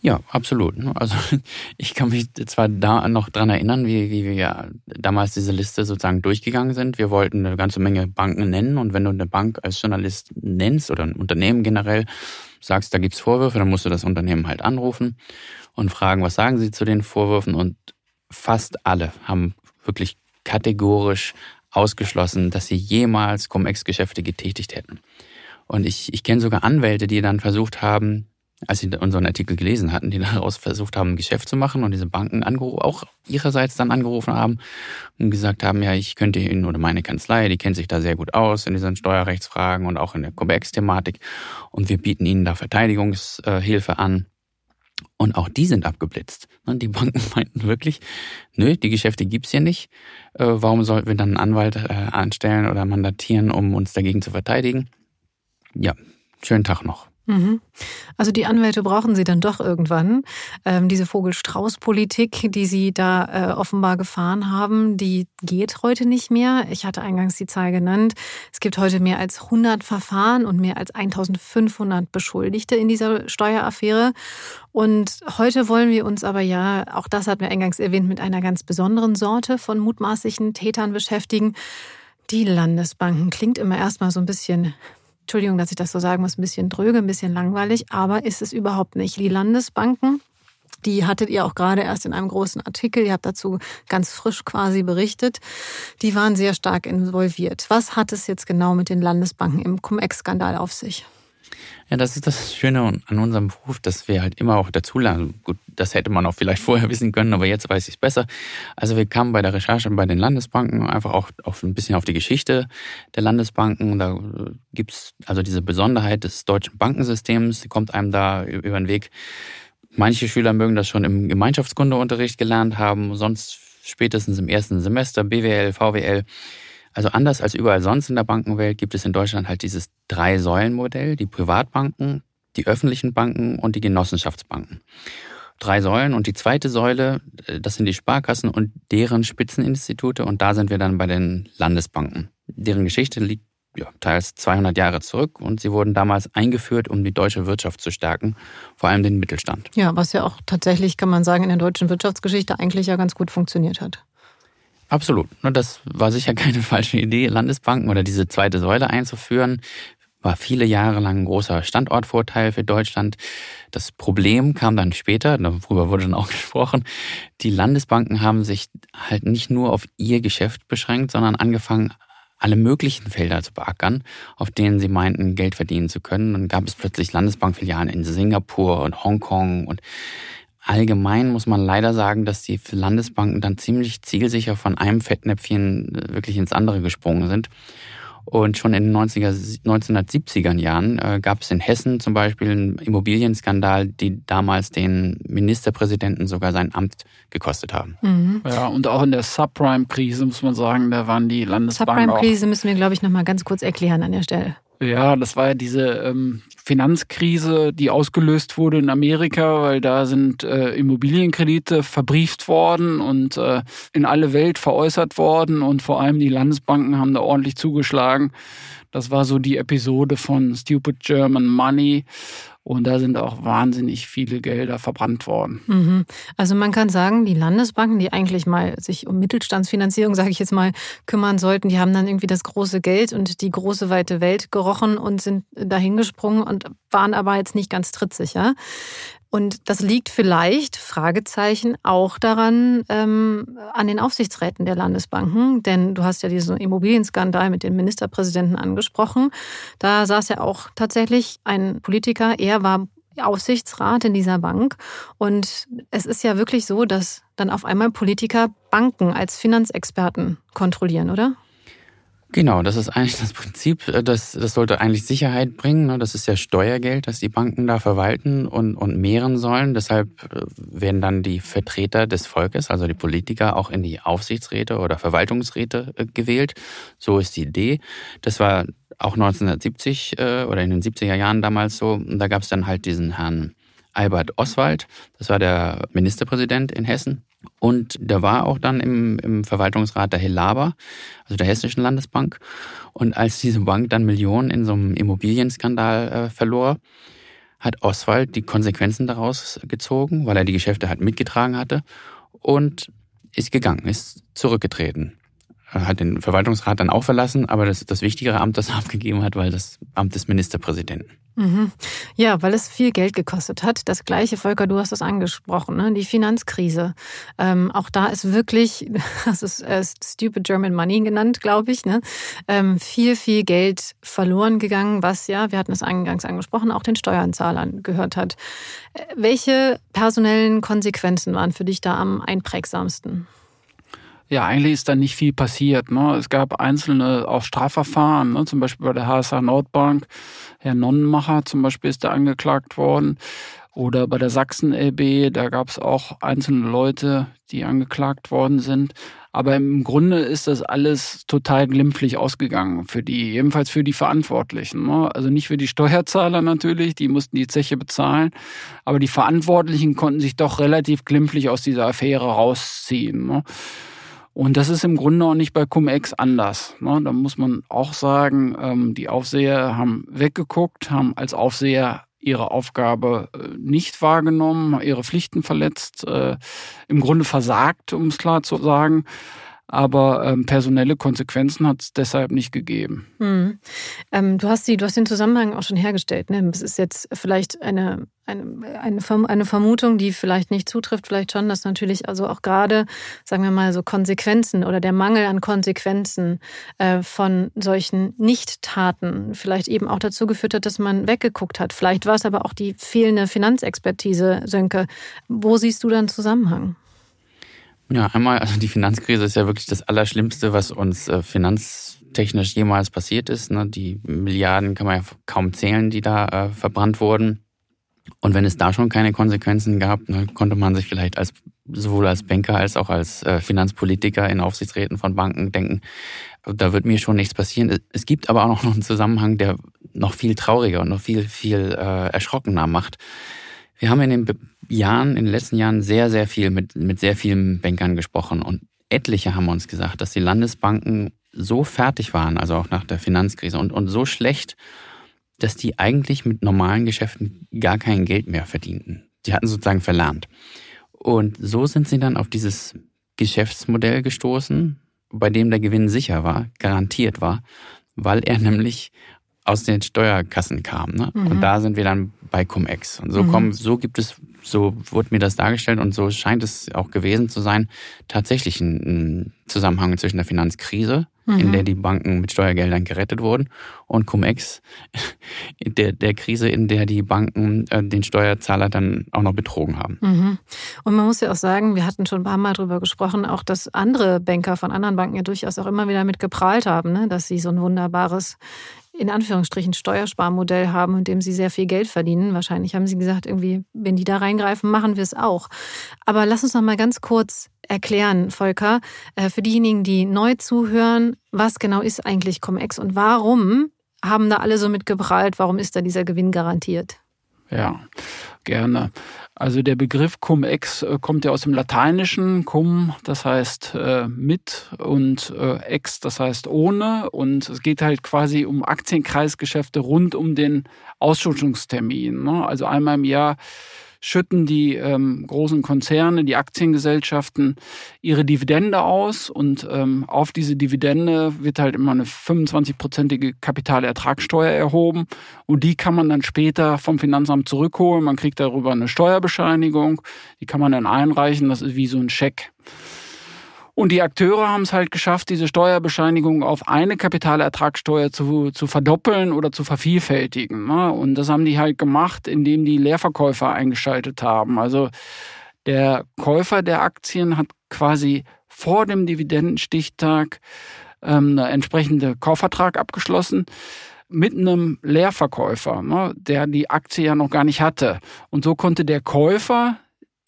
Ja, absolut. Also ich kann mich zwar da noch dran erinnern, wie, wie wir damals diese Liste sozusagen durchgegangen sind. Wir wollten eine ganze Menge Banken nennen und wenn du eine Bank als Journalist nennst oder ein Unternehmen generell, sagst, da gibt's Vorwürfe, dann musst du das Unternehmen halt anrufen und fragen, was sagen sie zu den Vorwürfen und fast alle haben wirklich kategorisch ausgeschlossen, dass sie jemals Cum-Ex-Geschäfte getätigt hätten. Und ich, ich kenne sogar Anwälte, die dann versucht haben, als sie unseren Artikel gelesen hatten, die daraus versucht haben, ein Geschäft zu machen und diese Banken auch ihrerseits dann angerufen haben und gesagt haben, ja, ich könnte Ihnen oder meine Kanzlei, die kennt sich da sehr gut aus in diesen Steuerrechtsfragen und auch in der Cum-Ex-Thematik und wir bieten Ihnen da Verteidigungshilfe an. Und auch die sind abgeblitzt. Die Banken meinten wirklich, nö, die Geschäfte gibt's hier nicht. Äh, warum sollten wir dann einen Anwalt äh, anstellen oder mandatieren, um uns dagegen zu verteidigen? Ja, schönen Tag noch. Mhm. Also die Anwälte brauchen Sie dann doch irgendwann. Ähm, diese Vogel-Strauß-Politik, die Sie da äh, offenbar gefahren haben, die geht heute nicht mehr. Ich hatte eingangs die Zahl genannt. Es gibt heute mehr als 100 Verfahren und mehr als 1500 Beschuldigte in dieser Steueraffäre. Und heute wollen wir uns aber ja, auch das hatten wir eingangs erwähnt, mit einer ganz besonderen Sorte von mutmaßlichen Tätern beschäftigen. Die Landesbanken klingt immer erstmal so ein bisschen Entschuldigung, dass ich das so sagen muss, ein bisschen dröge, ein bisschen langweilig, aber ist es überhaupt nicht. Die Landesbanken, die hattet ihr auch gerade erst in einem großen Artikel, ihr habt dazu ganz frisch quasi berichtet, die waren sehr stark involviert. Was hat es jetzt genau mit den Landesbanken im Cum-Ex-Skandal auf sich? Ja, das ist das Schöne an unserem Beruf, dass wir halt immer auch dazulernen. Gut, das hätte man auch vielleicht vorher wissen können, aber jetzt weiß ich es besser. Also wir kamen bei der Recherche bei den Landesbanken einfach auch auf ein bisschen auf die Geschichte der Landesbanken. Da gibt's also diese Besonderheit des deutschen Bankensystems, die kommt einem da über den Weg. Manche Schüler mögen das schon im Gemeinschaftskundeunterricht gelernt haben, sonst spätestens im ersten Semester BWL, VWL. Also anders als überall sonst in der Bankenwelt gibt es in Deutschland halt dieses Drei-Säulen-Modell, die Privatbanken, die öffentlichen Banken und die Genossenschaftsbanken. Drei Säulen und die zweite Säule, äh, das sind die Sparkassen und deren Spitzeninstitute und da sind wir dann bei den Landesbanken. Deren Geschichte liegt ja, teils 200 Jahre zurück und sie wurden damals eingeführt, um die deutsche Wirtschaft zu stärken, vor allem den Mittelstand. Ja, was ja auch tatsächlich, kann man sagen, in der deutschen Wirtschaftsgeschichte eigentlich ja ganz gut funktioniert hat. Absolut. Das war sicher keine falsche Idee, Landesbanken oder diese zweite Säule einzuführen. War viele Jahre lang ein großer Standortvorteil für Deutschland. Das Problem kam dann später, darüber wurde dann auch gesprochen. Die Landesbanken haben sich halt nicht nur auf ihr Geschäft beschränkt, sondern angefangen, alle möglichen Felder zu beackern, auf denen sie meinten, Geld verdienen zu können. Dann gab es plötzlich Landesbankfilialen in Singapur und Hongkong und Allgemein muss man leider sagen, dass die Landesbanken dann ziemlich zielsicher von einem Fettnäpfchen äh, wirklich ins andere gesprungen sind. Und schon in den 90er, 1970er Jahren äh, gab es in Hessen zum Beispiel einen Immobilienskandal, die damals den Ministerpräsidenten sogar sein Amt gekostet haben. Mhm. Ja, und auch in der Subprime-Krise muss man sagen, da waren die Landesbanken. Subprime-Krise müssen wir, glaube ich, nochmal ganz kurz erklären an der Stelle. Ja, das war ja diese ähm, Finanzkrise, die ausgelöst wurde in Amerika, weil da sind äh, Immobilienkredite verbrieft worden und äh, in alle Welt veräußert worden und vor allem die Landesbanken haben da ordentlich zugeschlagen. Das war so die Episode von Stupid German Money. Und da sind auch wahnsinnig viele Gelder verbrannt worden. Mhm. Also man kann sagen, die Landesbanken, die eigentlich mal sich um Mittelstandsfinanzierung, sage ich jetzt mal, kümmern sollten, die haben dann irgendwie das große Geld und die große weite Welt gerochen und sind dahingesprungen und waren aber jetzt nicht ganz trittsicher. Und das liegt vielleicht, Fragezeichen, auch daran, ähm, an den Aufsichtsräten der Landesbanken. Denn du hast ja diesen Immobilienskandal mit dem Ministerpräsidenten angesprochen. Da saß ja auch tatsächlich ein Politiker, er war Aufsichtsrat in dieser Bank. Und es ist ja wirklich so, dass dann auf einmal Politiker Banken als Finanzexperten kontrollieren, oder? Genau, das ist eigentlich das Prinzip. Äh, das, das sollte eigentlich Sicherheit bringen. Ne? Das ist ja Steuergeld, das die Banken da verwalten und, und mehren sollen. Deshalb äh, werden dann die Vertreter des Volkes, also die Politiker, auch in die Aufsichtsräte oder Verwaltungsräte äh, gewählt. So ist die Idee. Das war auch 1970 oder in den 70er Jahren damals so. Und da gab es dann halt diesen Herrn Albert Oswald. Das war der Ministerpräsident in Hessen. Und der war auch dann im, im Verwaltungsrat der Helaba, also der Hessischen Landesbank. Und als diese Bank dann Millionen in so einem Immobilienskandal äh, verlor, hat Oswald die Konsequenzen daraus gezogen, weil er die Geschäfte halt mitgetragen hatte und ist gegangen, ist zurückgetreten. Hat den Verwaltungsrat dann auch verlassen, aber das, das wichtigere Amt, das er abgegeben hat, weil das Amt des Ministerpräsidenten. Mhm. Ja, weil es viel Geld gekostet hat. Das gleiche, Volker, du hast es angesprochen, ne? die Finanzkrise. Ähm, auch da ist wirklich, das ist äh, Stupid German Money genannt, glaube ich, ne? Ähm, viel, viel Geld verloren gegangen, was ja, wir hatten es eingangs angesprochen, auch den Steuerzahlern gehört hat. Äh, welche personellen Konsequenzen waren für dich da am einprägsamsten? Ja, eigentlich ist da nicht viel passiert. Ne? Es gab einzelne auch Strafverfahren, ne? zum Beispiel bei der HSH Nordbank. Herr Nonnenmacher zum Beispiel ist da angeklagt worden. Oder bei der Sachsen LB, da gab es auch einzelne Leute, die angeklagt worden sind. Aber im Grunde ist das alles total glimpflich ausgegangen für die, jedenfalls für die Verantwortlichen. Ne? Also nicht für die Steuerzahler natürlich, die mussten die Zeche bezahlen, aber die Verantwortlichen konnten sich doch relativ glimpflich aus dieser Affäre rausziehen. Ne? Und das ist im Grunde auch nicht bei Cum-Ex anders. Ne? Da muss man auch sagen, ähm, die Aufseher haben weggeguckt, haben als Aufseher ihre Aufgabe äh, nicht wahrgenommen, ihre Pflichten verletzt, äh, im Grunde versagt, um es klar zu sagen aber ähm, personelle Konsequenzen hat es deshalb nicht gegeben. Hm. Ähm, du, hast die, du hast den Zusammenhang auch schon hergestellt. Ne? Es ist jetzt vielleicht eine, eine, eine, Vermutung, die vielleicht nicht zutrifft, vielleicht schon, dass natürlich also auch gerade, sagen wir mal, so Konsequenzen oder der Mangel an Konsequenzen äh, von solchen Nicht-Taten vielleicht eben auch dazu geführt hat, dass man weggeguckt hat. Vielleicht war es aber auch die fehlende Finanzexpertise, Sönke. Wo siehst du da einen Zusammenhang? Ja, einmal, also die Finanzkrise ist ja wirklich das Allerschlimmste, was uns äh, finanztechnisch jemals passiert ist. Ne? Die Milliarden kann man ja kaum zählen, die da äh, verbrannt wurden. Und wenn es da schon keine Konsequenzen gab, ne, konnte man sich vielleicht als sowohl als Banker als auch als äh, Finanzpolitiker in Aufsichtsräten von Banken denken, da wird mir schon nichts passieren. Es gibt aber auch noch einen Zusammenhang, der noch viel trauriger und noch viel, viel äh, erschrockener macht. Wir haben in den Jahren, in den letzten Jahren sehr, sehr viel mit, mit sehr vielen Bankern gesprochen und etliche haben uns gesagt, dass die Landesbanken so fertig waren, also auch nach der Finanzkrise und, und so schlecht, dass die eigentlich mit normalen Geschäften gar kein Geld mehr verdienten. Die hatten sozusagen verlernt. Und so sind sie dann auf dieses Geschäftsmodell gestoßen, bei dem der Gewinn sicher war, garantiert war, weil er nämlich aus den Steuerkassen kam. Ne? Mhm. Und da sind wir dann bei Cum-Ex. Und so mhm. kommen, so gibt es, so wurde mir das dargestellt und so scheint es auch gewesen zu sein, tatsächlich ein, Zusammenhang zwischen der Finanzkrise, mhm. in der die Banken mit Steuergeldern gerettet wurden, und Cum-Ex, der, der Krise, in der die Banken äh, den Steuerzahler dann auch noch betrogen haben. Mhm. Und man muss ja auch sagen, wir hatten schon ein paar Mal darüber gesprochen, auch dass andere Banker von anderen Banken ja durchaus auch immer wieder mit geprahlt haben, ne? dass sie so ein wunderbares in Anführungsstrichen Steuersparmodell haben, in dem sie sehr viel Geld verdienen. Wahrscheinlich haben sie gesagt, irgendwie, wenn die da reingreifen, machen wir es auch. Aber lass uns noch mal ganz kurz erklären, Volker, äh, für diejenigen, die neu zuhören, was genau ist eigentlich Cum-Ex und warum haben da alle so mitgeprallt? Warum ist da dieser Gewinn garantiert? Ja, gerne. Also der Begriff Cum-Ex äh, kommt ja aus dem Lateinischen. Cum, das heißt äh, mit und äh, ex, das heißt ohne. Und es geht halt quasi um Aktienkreisgeschäfte rund um den Ausschüttungstermin. Ne? Also einmal im Jahr schütten die ähm, großen Konzerne, die Aktiengesellschaften ihre Dividende aus und ähm, auf diese Dividende wird halt immer eine 25-prozentige Kapitalertragssteuer erhoben und die kann man dann später vom Finanzamt zurückholen. Man kriegt darüber eine Steuerbescheinigung, die kann man dann einreichen, das ist wie so ein Scheck. Und die Akteure haben es halt geschafft, diese Steuerbescheinigung auf eine Kapitalertragssteuer zu, zu verdoppeln oder zu vervielfältigen. Ne? Und das haben die halt gemacht, indem die Leerverkäufer eingeschaltet haben. Also der Käufer der Aktien hat quasi vor dem Dividendenstichtag ähm, einen entsprechenden Kaufvertrag abgeschlossen mit einem Leerverkäufer, ne, der die Aktie ja noch gar nicht hatte. Und so konnte der Käufer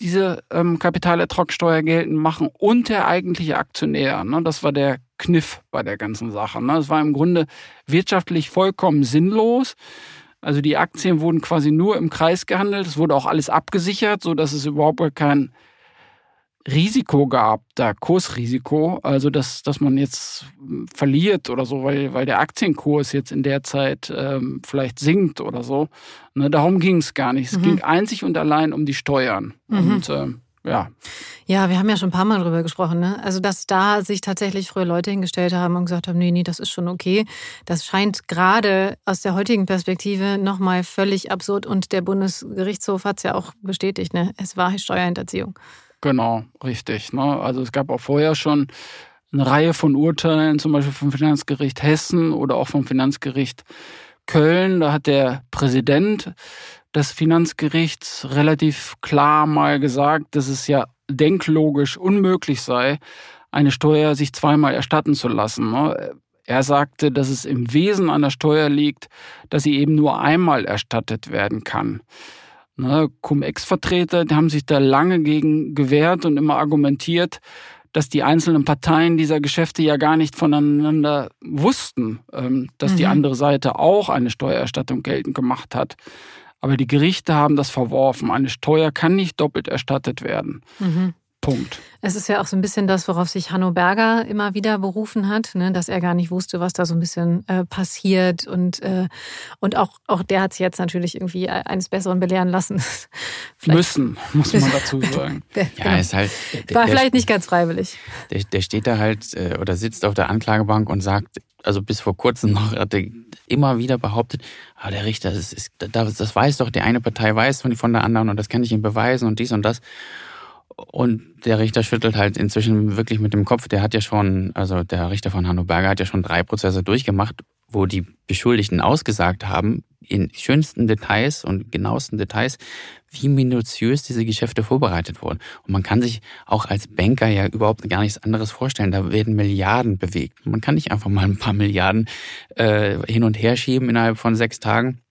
diese ähm, Kapitalertragssteuer geltend machen und der eigentliche Aktionär. Ne? Das war der Kniff bei der ganzen Sache. Ne? Das war im Grunde wirtschaftlich vollkommen sinnlos. Also die Aktien wurden quasi nur im Kreis gehandelt. Es wurde auch alles abgesichert, so dass es überhaupt kein Risiko gab, da Kursrisiko, also dass, dass man jetzt verliert oder so, weil, weil der Aktienkurs jetzt in der Zeit ähm, vielleicht sinkt oder so. Ne, darum ging es gar nicht. Es mhm. ging einzig und allein um die Steuern. Mhm. Und äh, ja. Ja, wir haben ja schon ein paar Mal drüber gesprochen, ne? Also, dass da sich tatsächlich früher Leute hingestellt haben und gesagt haben, nee, nee, das ist schon okay. Das scheint gerade aus der heutigen Perspektive nochmal völlig absurd und der Bundesgerichtshof hat es ja auch bestätigt, ne? Es war Steuerhinterziehung. Genau, richtig. Ne? Also es gab auch vorher schon eine Reihe von Urteilen, zum Beispiel vom Finanzgericht Hessen oder auch vom Finanzgericht Köln. Da hat der Präsident des Finanzgerichts relativ klar mal gesagt, dass es ja denklogisch unmöglich sei, eine Steuer sich zweimal erstatten zu lassen. Ne? Er sagte, dass es im Wesen einer Steuer liegt, dass sie eben nur einmal erstattet werden kann. Ne, Cum-Ex-Vertreter haben sich da lange gegen gewehrt und immer argumentiert, dass die einzelnen Parteien dieser Geschäfte ja gar nicht voneinander wussten, ähm, dass mhm. die andere Seite auch eine Steuererstattung geltend gemacht hat. Aber die Gerichte haben das verworfen. Eine Steuer kann nicht doppelt erstattet werden. Mhm. Punkt. Es ist ja auch so ein bisschen das, worauf sich Hanno Berger immer wieder berufen hat, ne, dass er gar nicht wusste, was da so ein bisschen äh, passiert. Und, äh, und auch, auch der hat sich jetzt natürlich irgendwie eines Besseren belehren lassen. Müssen, muss man dazu sagen. ja, genau. ist halt. Der, War vielleicht nicht ganz freiwillig. Der, der steht da halt äh, oder sitzt auf der Anklagebank und sagt, also bis vor kurzem noch hat er immer wieder behauptet, ah, der Richter, das, ist, das, das weiß doch, die eine Partei weiß von der anderen und das kann ich ihm beweisen und dies und das. Und der Richter schüttelt halt inzwischen wirklich mit dem Kopf. Der hat ja schon, also der Richter von Hanno Berger hat ja schon drei Prozesse durchgemacht, wo die Beschuldigten ausgesagt haben, in schönsten Details und genauesten Details, wie minutiös diese Geschäfte vorbereitet wurden. Und man kann sich auch als Banker ja überhaupt gar nichts anderes vorstellen. Da werden Milliarden bewegt. Man kann nicht einfach mal ein paar Milliarden äh, hin und her schieben innerhalb von sechs Tagen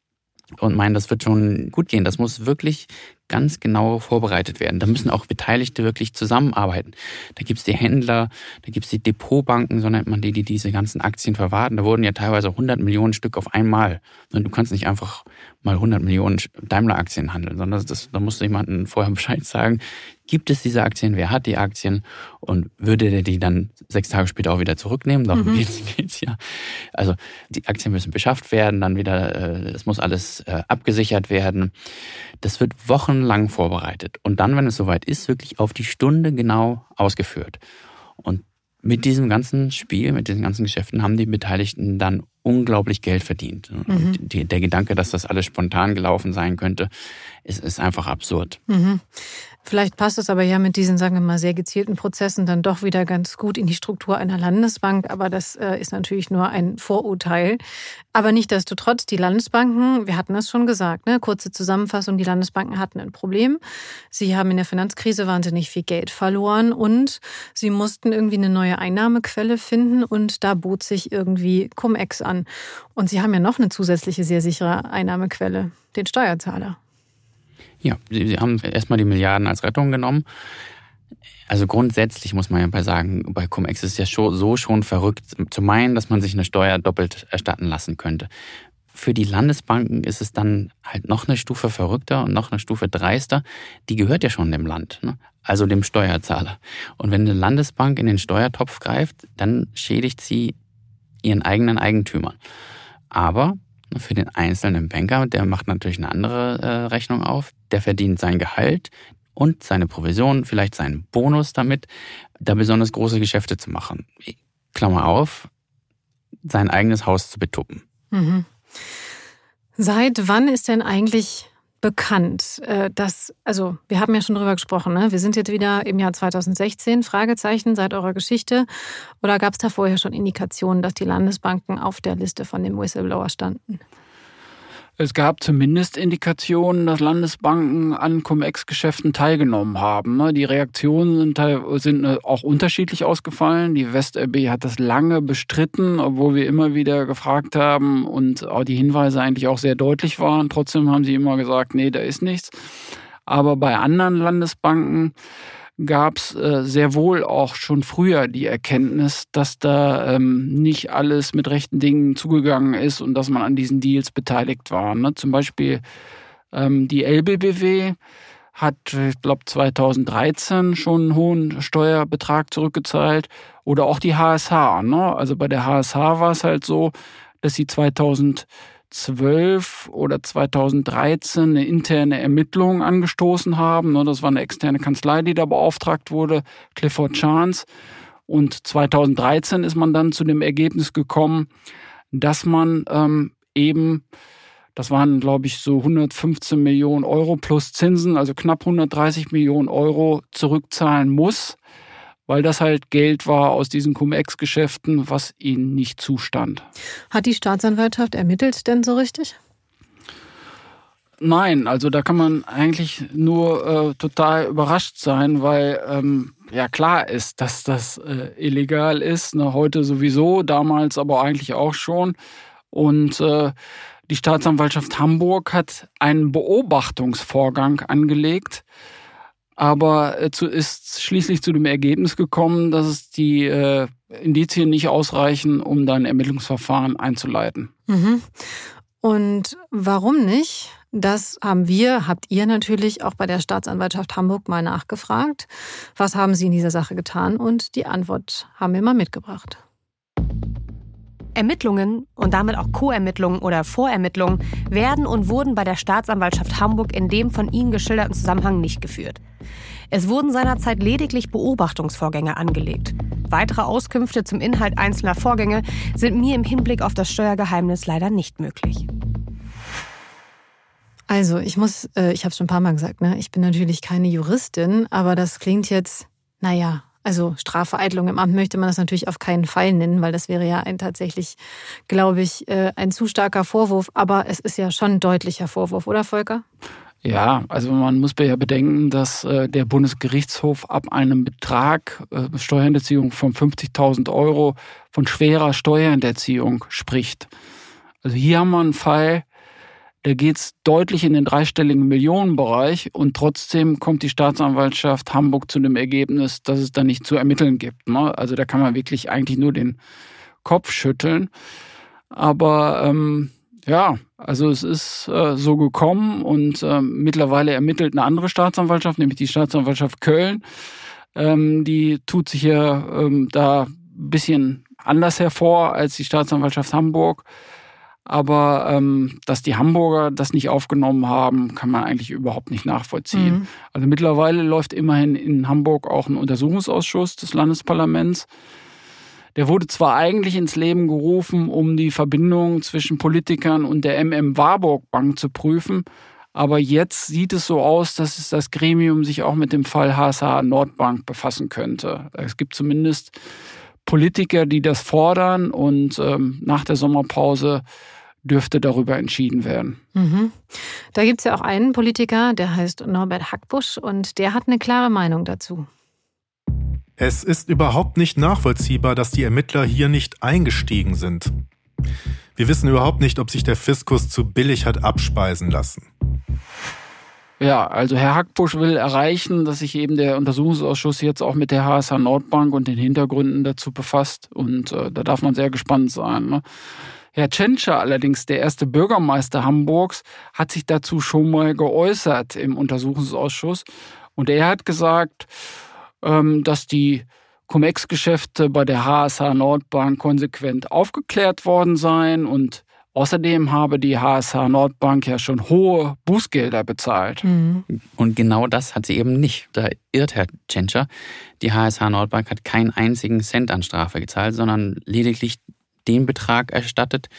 und meinen, das wird schon gut gehen. Das muss wirklich ganz genau vorbereitet werden. Da müssen auch Beteiligte wirklich zusammenarbeiten. Da gibt's die Händler, da gibt's die Depotbanken, so nennt man die, die diese ganzen Aktien verwarten. Da wurden ja teilweise 100 Millionen Stück auf einmal. Und du kannst nicht einfach mal 100 Millionen Daimler-Aktien handeln, sondern das, da musst du jemandem vorher Bescheid sagen, gibt es diese Aktien, wer hat die Aktien und würde der die dann sechs Tage später auch wieder zurücknehmen? Darum mhm. geht's, geht's ja. Also die Aktien müssen beschafft werden, dann wieder, äh, es muss alles äh, abgesichert werden. Das wird wochenlang vorbereitet und dann, wenn es soweit ist, wirklich auf die Stunde genau ausgeführt. Und mit diesem ganzen Spiel, mit diesen ganzen Geschäften haben die Beteiligten dann unglaublich Geld verdient. Mhm. Die, der Gedanke, dass das alles spontan gelaufen sein könnte, ist, ist einfach absurd. Mhm. Vielleicht passt es aber ja mit diesen, sagen wir mal, sehr gezielten Prozessen dann doch wieder ganz gut in die Struktur einer Landesbank. Aber das äh, ist natürlich nur ein Vorurteil. Aber nichtdestotrotz, die Landesbanken, wir hatten das schon gesagt, ne? kurze Zusammenfassung, die Landesbanken hatten ein Problem. Sie haben in der Finanzkrise wahnsinnig viel Geld verloren und sie mussten irgendwie eine neue Einnahmequelle finden und da bot sich irgendwie Cum-Ex an. Und sie haben ja noch eine zusätzliche sehr sichere Einnahmequelle, den Steuerzahler. Ja, sie haben erstmal die Milliarden als Rettung genommen. Also grundsätzlich muss man ja bei sagen, bei Cum-Ex ist es ja so schon verrückt zu meinen, dass man sich eine Steuer doppelt erstatten lassen könnte. Für die Landesbanken ist es dann halt noch eine Stufe verrückter und noch eine Stufe dreister. Die gehört ja schon dem Land, ne? also dem Steuerzahler. Und wenn eine Landesbank in den Steuertopf greift, dann schädigt sie ihren eigenen Eigentümern. Aber für den einzelnen Banker, der macht natürlich eine andere äh, Rechnung auf. Der verdient sein Gehalt und seine Provision, vielleicht seinen Bonus damit, da besonders große Geschäfte zu machen. Klammer auf, sein eigenes Haus zu betuppen. Mhm. Seit wann ist denn eigentlich bekannt, äh, dass, also wir haben ja schon drüber gesprochen, ne? wir sind jetzt wieder im Jahr 2016, Fragezeichen seit eurer Geschichte. Oder gab es da vorher schon Indikationen, dass die Landesbanken auf der Liste von dem Whistleblower standen? Es gab zumindest Indikationen, dass Landesbanken an Cum-Ex-Geschäften teilgenommen haben. Ne? Die Reaktionen sind, sind äh, auch unterschiedlich ausgefallen. Die WestRB hat das lange bestritten, obwohl wir immer wieder gefragt haben und auch die Hinweise eigentlich auch sehr deutlich waren. Trotzdem haben sie immer gesagt, nee, da ist nichts. Aber bei anderen Landesbanken gab es äh, sehr wohl auch schon früher die Erkenntnis, dass da ähm, nicht alles mit rechten Dingen zugegangen ist und dass man an diesen Deals beteiligt war. Ne? Zum Beispiel ähm, die LBBW hat, ich glaube, 2013 schon einen hohen Steuerbetrag zurückgezahlt oder auch die HSH. Ne? Also bei der HSH war es halt so, dass sie 2013 2012 oder 2013 eine interne Ermittlung angestoßen haben. Ne, das war eine externe Kanzlei, die da beauftragt wurde, Clifford Chance. Und 2013 ist man dann zu dem Ergebnis gekommen, dass man ähm, eben, das waren, glaube ich, so 115 Millionen Euro plus Zinsen, also knapp 130 Millionen Euro zurückzahlen muss weil das halt Geld war aus diesen Cum-Ex-Geschäften, was ihnen nicht zustand. Hat die Staatsanwaltschaft ermittelt denn so richtig? Nein, also da kann man eigentlich nur äh, total überrascht sein, weil ähm, ja klar ist, dass das äh, illegal ist. Ne, heute sowieso, damals aber eigentlich auch schon. Und äh, die Staatsanwaltschaft Hamburg hat einen Beobachtungsvorgang angelegt aber äh, ist schließlich zu dem Ergebnis gekommen, dass es die äh, Indizien nicht ausreichen, um dann Ermittlungsverfahren einzuleiten. Mhm. Und warum nicht? Das haben wir, habt ihr natürlich auch bei der Staatsanwaltschaft Hamburg mal nachgefragt. Was haben Sie in dieser Sache getan? Und die Antwort haben wir mal mitgebracht. Ermittlungen und damit auch Co-Ermittlungen oder Vorermittlungen werden und wurden bei der Staatsanwaltschaft Hamburg in dem von Ihnen geschilderten Zusammenhang nicht geführt. Es wurden seinerzeit lediglich Beobachtungsvorgänge angelegt. Weitere Auskünfte zum Inhalt einzelner Vorgänge sind mir im Hinblick auf das Steuergeheimnis leider nicht möglich. Also, ich muss, äh, ich habe es schon ein paar Mal gesagt, ne? ich bin natürlich keine Juristin, aber das klingt jetzt, naja, also Strafvereitlung im Amt möchte man das natürlich auf keinen Fall nennen, weil das wäre ja ein tatsächlich, glaube ich, äh, ein zu starker Vorwurf. Aber es ist ja schon ein deutlicher Vorwurf, oder Volker? Ja, also man muss ja bedenken, dass äh, der Bundesgerichtshof ab einem Betrag äh, Steuerhinterziehung von 50.000 Euro von schwerer Steuerhinterziehung spricht. Also hier haben wir einen Fall, da geht es deutlich in den dreistelligen Millionenbereich und trotzdem kommt die Staatsanwaltschaft Hamburg zu dem Ergebnis, dass es da nicht zu ermitteln gibt. Ne? Also da kann man wirklich eigentlich nur den Kopf schütteln. Aber ähm, ja, also es ist äh, so gekommen und äh, mittlerweile ermittelt eine andere Staatsanwaltschaft, nämlich die Staatsanwaltschaft Köln. Ähm, die tut sich ja ähm, da ein bisschen anders hervor als die Staatsanwaltschaft Hamburg. Aber ähm, dass die Hamburger das nicht aufgenommen haben, kann man eigentlich überhaupt nicht nachvollziehen. Mhm. Also mittlerweile läuft immerhin in Hamburg auch ein Untersuchungsausschuss des Landesparlaments. Der wurde zwar eigentlich ins Leben gerufen, um die Verbindung zwischen Politikern und der MM Warburg Bank zu prüfen, aber jetzt sieht es so aus, dass das Gremium sich auch mit dem Fall HSH Nordbank befassen könnte. Es gibt zumindest Politiker, die das fordern und ähm, nach der Sommerpause dürfte darüber entschieden werden. Mhm. Da gibt es ja auch einen Politiker, der heißt Norbert Hackbusch und der hat eine klare Meinung dazu. Es ist überhaupt nicht nachvollziehbar, dass die Ermittler hier nicht eingestiegen sind. Wir wissen überhaupt nicht, ob sich der Fiskus zu billig hat abspeisen lassen. Ja, also Herr Hackbusch will erreichen, dass sich eben der Untersuchungsausschuss jetzt auch mit der HSH Nordbank und den Hintergründen dazu befasst. Und äh, da darf man sehr gespannt sein. Ne? Herr Tschentscher allerdings, der erste Bürgermeister Hamburgs, hat sich dazu schon mal geäußert im Untersuchungsausschuss. Und er hat gesagt, ähm, dass die Cum-Ex-Geschäfte bei der HSH Nordbank konsequent aufgeklärt worden seien und Außerdem habe die HSH Nordbank ja schon hohe Bußgelder bezahlt. Mhm. Und genau das hat sie eben nicht. Da irrt Herr Tschentscher. Die HSH Nordbank hat keinen einzigen Cent an Strafe gezahlt, sondern lediglich den Betrag erstattet,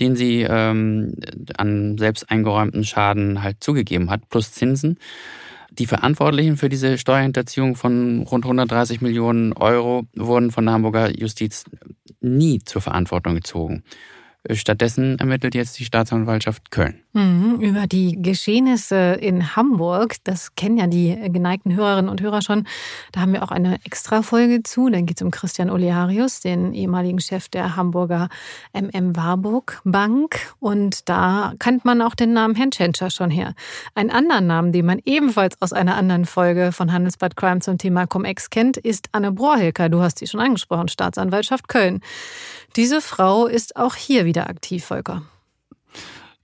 den sie ähm, an selbst eingeräumten Schaden halt zugegeben hat, plus Zinsen. Die Verantwortlichen für diese Steuerhinterziehung von rund 130 Millionen Euro wurden von der Hamburger Justiz nie zur Verantwortung gezogen. Stattdessen ermittelt jetzt die Staatsanwaltschaft Köln. Mhm, über die Geschehnisse in Hamburg, das kennen ja die geneigten Hörerinnen und Hörer schon. Da haben wir auch eine Extra-Folge zu. Dann geht es um Christian Olearius, den ehemaligen Chef der Hamburger MM Warburg Bank. Und da kennt man auch den Namen Herrn Tschentscher schon her. Einen anderen Namen, den man ebenfalls aus einer anderen Folge von Handelsbad Crime zum Thema Cum-Ex kennt, ist Anne Brohilker. Du hast sie schon angesprochen, Staatsanwaltschaft Köln. Diese Frau ist auch hier wieder aktiv, Volker.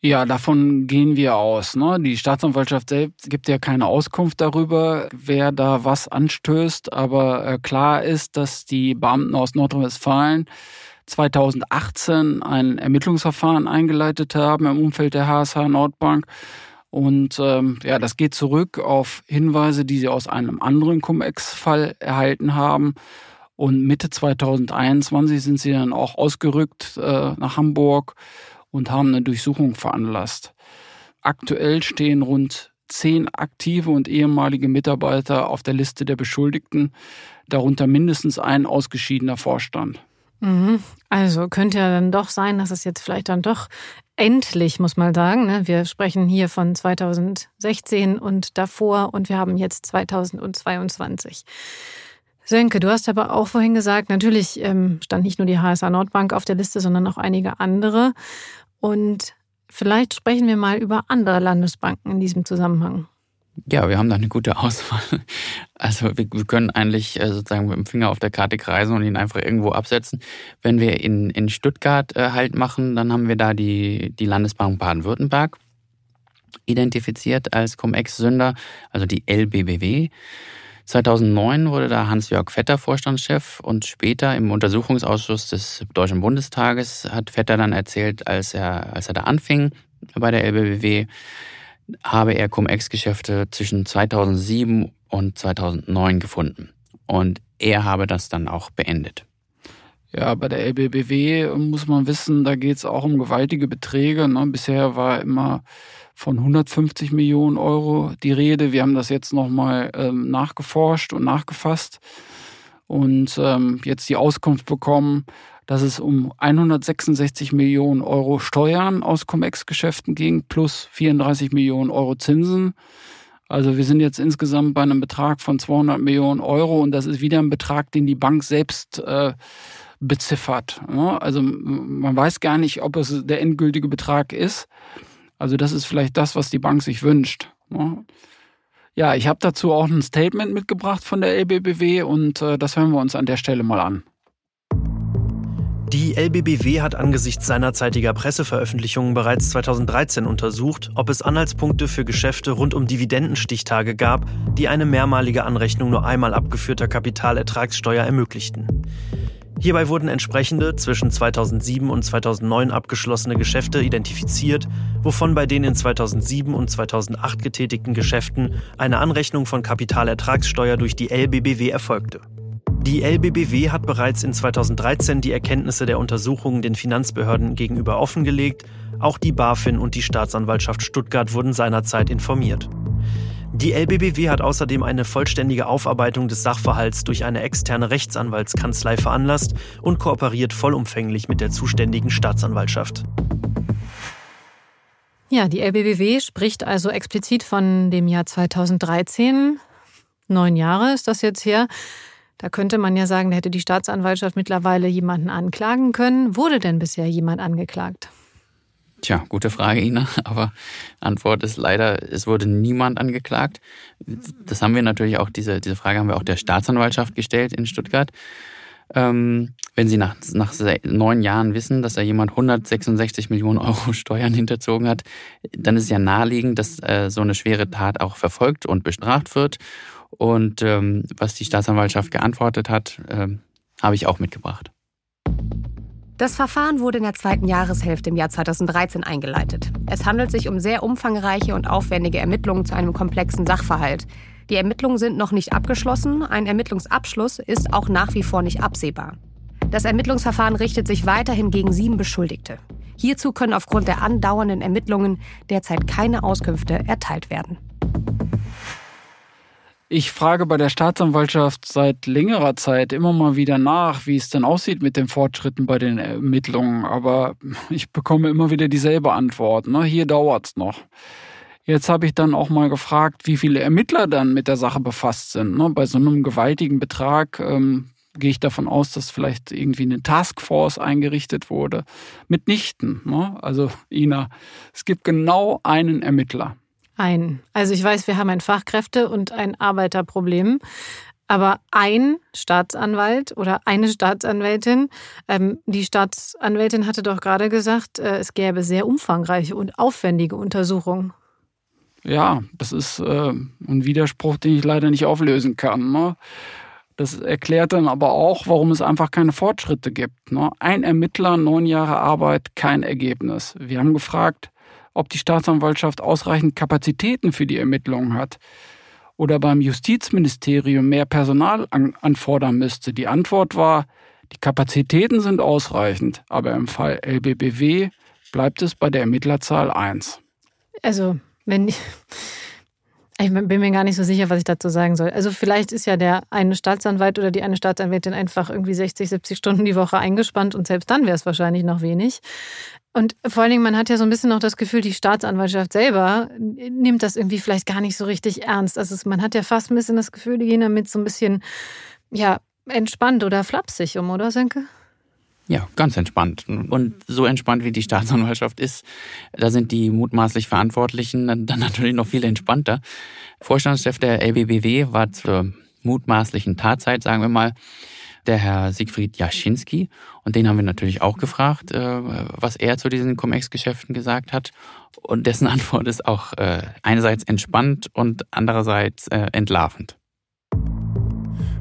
Ja, davon gehen wir aus. Ne? Die Staatsanwaltschaft selbst gibt ja keine Auskunft darüber, wer da was anstößt. Aber äh, klar ist, dass die Beamten aus Nordrhein-Westfalen 2018 ein Ermittlungsverfahren eingeleitet haben im Umfeld der HSH Nordbank. Und ähm, ja, das geht zurück auf Hinweise, die sie aus einem anderen Cum-Ex-Fall erhalten haben. Und Mitte 2021 sind sie dann auch ausgerückt äh, nach Hamburg und haben eine Durchsuchung veranlasst. Aktuell stehen rund zehn aktive und ehemalige Mitarbeiter auf der Liste der Beschuldigten, darunter mindestens ein ausgeschiedener Vorstand. Mhm. Also könnte ja dann doch sein, dass es jetzt vielleicht dann doch endlich, muss man sagen, ne? wir sprechen hier von 2016 und davor und wir haben jetzt 2022. Sönke, du hast aber auch vorhin gesagt, natürlich ähm, stand nicht nur die HSA Nordbank auf der Liste, sondern auch einige andere. Und vielleicht sprechen wir mal über andere Landesbanken in diesem Zusammenhang. Ja, wir haben da eine gute Auswahl. Also wir, wir können eigentlich äh, sozusagen mit dem Finger auf der Karte kreisen und ihn einfach irgendwo absetzen. Wenn wir in, in Stuttgart äh, halt machen, dann haben wir da die, die Landesbank Baden-Württemberg identifiziert als Cum-Ex-Sünder, also die LBBW. 2009 wurde da Hans-Jörg Vetter Vorstandschef und später im Untersuchungsausschuss des Deutschen Bundestages hat Vetter dann erzählt, als er, als er da anfing bei der LBBW, habe er Cum-Ex-Geschäfte zwischen 2007 und 2009 gefunden. Und er habe das dann auch beendet. Ja, bei der LBBW muss man wissen, da geht es auch um gewaltige Beträge. Ne? Bisher war immer von 150 Millionen Euro die Rede. Wir haben das jetzt nochmal ähm, nachgeforscht und nachgefasst und ähm, jetzt die Auskunft bekommen, dass es um 166 Millionen Euro Steuern aus Cum-Ex-Geschäften ging, plus 34 Millionen Euro Zinsen. Also wir sind jetzt insgesamt bei einem Betrag von 200 Millionen Euro und das ist wieder ein Betrag, den die Bank selbst äh, beziffert. Ne? Also man weiß gar nicht, ob es der endgültige Betrag ist. Also das ist vielleicht das, was die Bank sich wünscht. Ne? Ja, ich habe dazu auch ein Statement mitgebracht von der LBBW und äh, das hören wir uns an der Stelle mal an. Die LBBW hat angesichts seinerzeitiger Presseveröffentlichungen bereits 2013 untersucht, ob es Anhaltspunkte für Geschäfte rund um Dividendenstichtage gab, die eine mehrmalige Anrechnung nur einmal abgeführter Kapitalertragssteuer ermöglichten. Hierbei wurden entsprechende zwischen 2007 und 2009 abgeschlossene Geschäfte identifiziert, wovon bei den in 2007 und 2008 getätigten Geschäften eine Anrechnung von Kapitalertragssteuer durch die LBBW erfolgte. Die LBBW hat bereits in 2013 die Erkenntnisse der Untersuchungen den Finanzbehörden gegenüber offengelegt. Auch die BaFin und die Staatsanwaltschaft Stuttgart wurden seinerzeit informiert. Die LBBW hat außerdem eine vollständige Aufarbeitung des Sachverhalts durch eine externe Rechtsanwaltskanzlei veranlasst und kooperiert vollumfänglich mit der zuständigen Staatsanwaltschaft. Ja, die LBBW spricht also explizit von dem Jahr 2013. Neun Jahre ist das jetzt her. Da könnte man ja sagen, da hätte die Staatsanwaltschaft mittlerweile jemanden anklagen können. Wurde denn bisher jemand angeklagt? Tja, gute Frage, Ina. Aber Antwort ist leider, es wurde niemand angeklagt. Das haben wir natürlich auch, diese, diese Frage haben wir auch der Staatsanwaltschaft gestellt in Stuttgart. Ähm, wenn Sie nach, nach neun Jahren wissen, dass da jemand 166 Millionen Euro Steuern hinterzogen hat, dann ist ja naheliegend, dass äh, so eine schwere Tat auch verfolgt und bestraft wird. Und ähm, was die Staatsanwaltschaft geantwortet hat, äh, habe ich auch mitgebracht. Das Verfahren wurde in der zweiten Jahreshälfte im Jahr 2013 eingeleitet. Es handelt sich um sehr umfangreiche und aufwendige Ermittlungen zu einem komplexen Sachverhalt. Die Ermittlungen sind noch nicht abgeschlossen, ein Ermittlungsabschluss ist auch nach wie vor nicht absehbar. Das Ermittlungsverfahren richtet sich weiterhin gegen sieben Beschuldigte. Hierzu können aufgrund der andauernden Ermittlungen derzeit keine Auskünfte erteilt werden. Ich frage bei der Staatsanwaltschaft seit längerer Zeit immer mal wieder nach, wie es denn aussieht mit den Fortschritten bei den Ermittlungen, aber ich bekomme immer wieder dieselbe Antwort. Ne? Hier dauert's noch. Jetzt habe ich dann auch mal gefragt, wie viele Ermittler dann mit der Sache befasst sind. Ne? Bei so einem gewaltigen Betrag ähm, gehe ich davon aus, dass vielleicht irgendwie eine Taskforce eingerichtet wurde. Mitnichten. Ne? Also Ina, es gibt genau einen Ermittler. Ein. Also ich weiß, wir haben ein Fachkräfte- und ein Arbeiterproblem. Aber ein Staatsanwalt oder eine Staatsanwältin, ähm, die Staatsanwältin hatte doch gerade gesagt, äh, es gäbe sehr umfangreiche und aufwendige Untersuchungen. Ja, das ist äh, ein Widerspruch, den ich leider nicht auflösen kann. Ne? Das erklärt dann aber auch, warum es einfach keine Fortschritte gibt. Ne? Ein Ermittler, neun Jahre Arbeit, kein Ergebnis. Wir haben gefragt, ob die Staatsanwaltschaft ausreichend Kapazitäten für die Ermittlungen hat oder beim Justizministerium mehr Personal an anfordern müsste. Die Antwort war, die Kapazitäten sind ausreichend, aber im Fall LBBW bleibt es bei der Ermittlerzahl 1. Also, wenn ich, ich bin mir gar nicht so sicher, was ich dazu sagen soll. Also vielleicht ist ja der eine Staatsanwalt oder die eine Staatsanwältin einfach irgendwie 60, 70 Stunden die Woche eingespannt und selbst dann wäre es wahrscheinlich noch wenig. Und vor allen Dingen, man hat ja so ein bisschen noch das Gefühl, die Staatsanwaltschaft selber nimmt das irgendwie vielleicht gar nicht so richtig ernst. Also man hat ja fast ein bisschen das Gefühl, die gehen damit so ein bisschen, ja, entspannt oder flapsig um, oder Senke? Ja, ganz entspannt. Und so entspannt wie die Staatsanwaltschaft ist, da sind die mutmaßlich Verantwortlichen dann natürlich noch viel entspannter. Vorstandschef der LBBW war zur mutmaßlichen Tatzeit, sagen wir mal, der Herr Siegfried Jaschinski. Und den haben wir natürlich auch gefragt, äh, was er zu diesen Cum-Ex-Geschäften gesagt hat. Und dessen Antwort ist auch äh, einerseits entspannt und andererseits äh, entlarvend.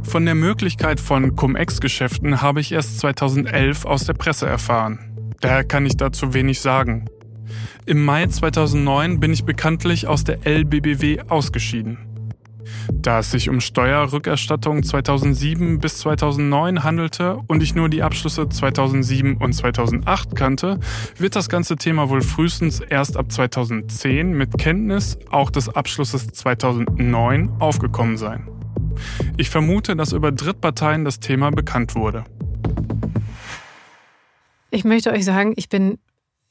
Von der Möglichkeit von Cum-Ex-Geschäften habe ich erst 2011 aus der Presse erfahren. Daher kann ich dazu wenig sagen. Im Mai 2009 bin ich bekanntlich aus der LBBW ausgeschieden. Da es sich um Steuerrückerstattung 2007 bis 2009 handelte und ich nur die Abschlüsse 2007 und 2008 kannte, wird das ganze Thema wohl frühestens erst ab 2010 mit Kenntnis auch des Abschlusses 2009 aufgekommen sein. Ich vermute, dass über Drittparteien das Thema bekannt wurde. Ich möchte euch sagen, ich bin,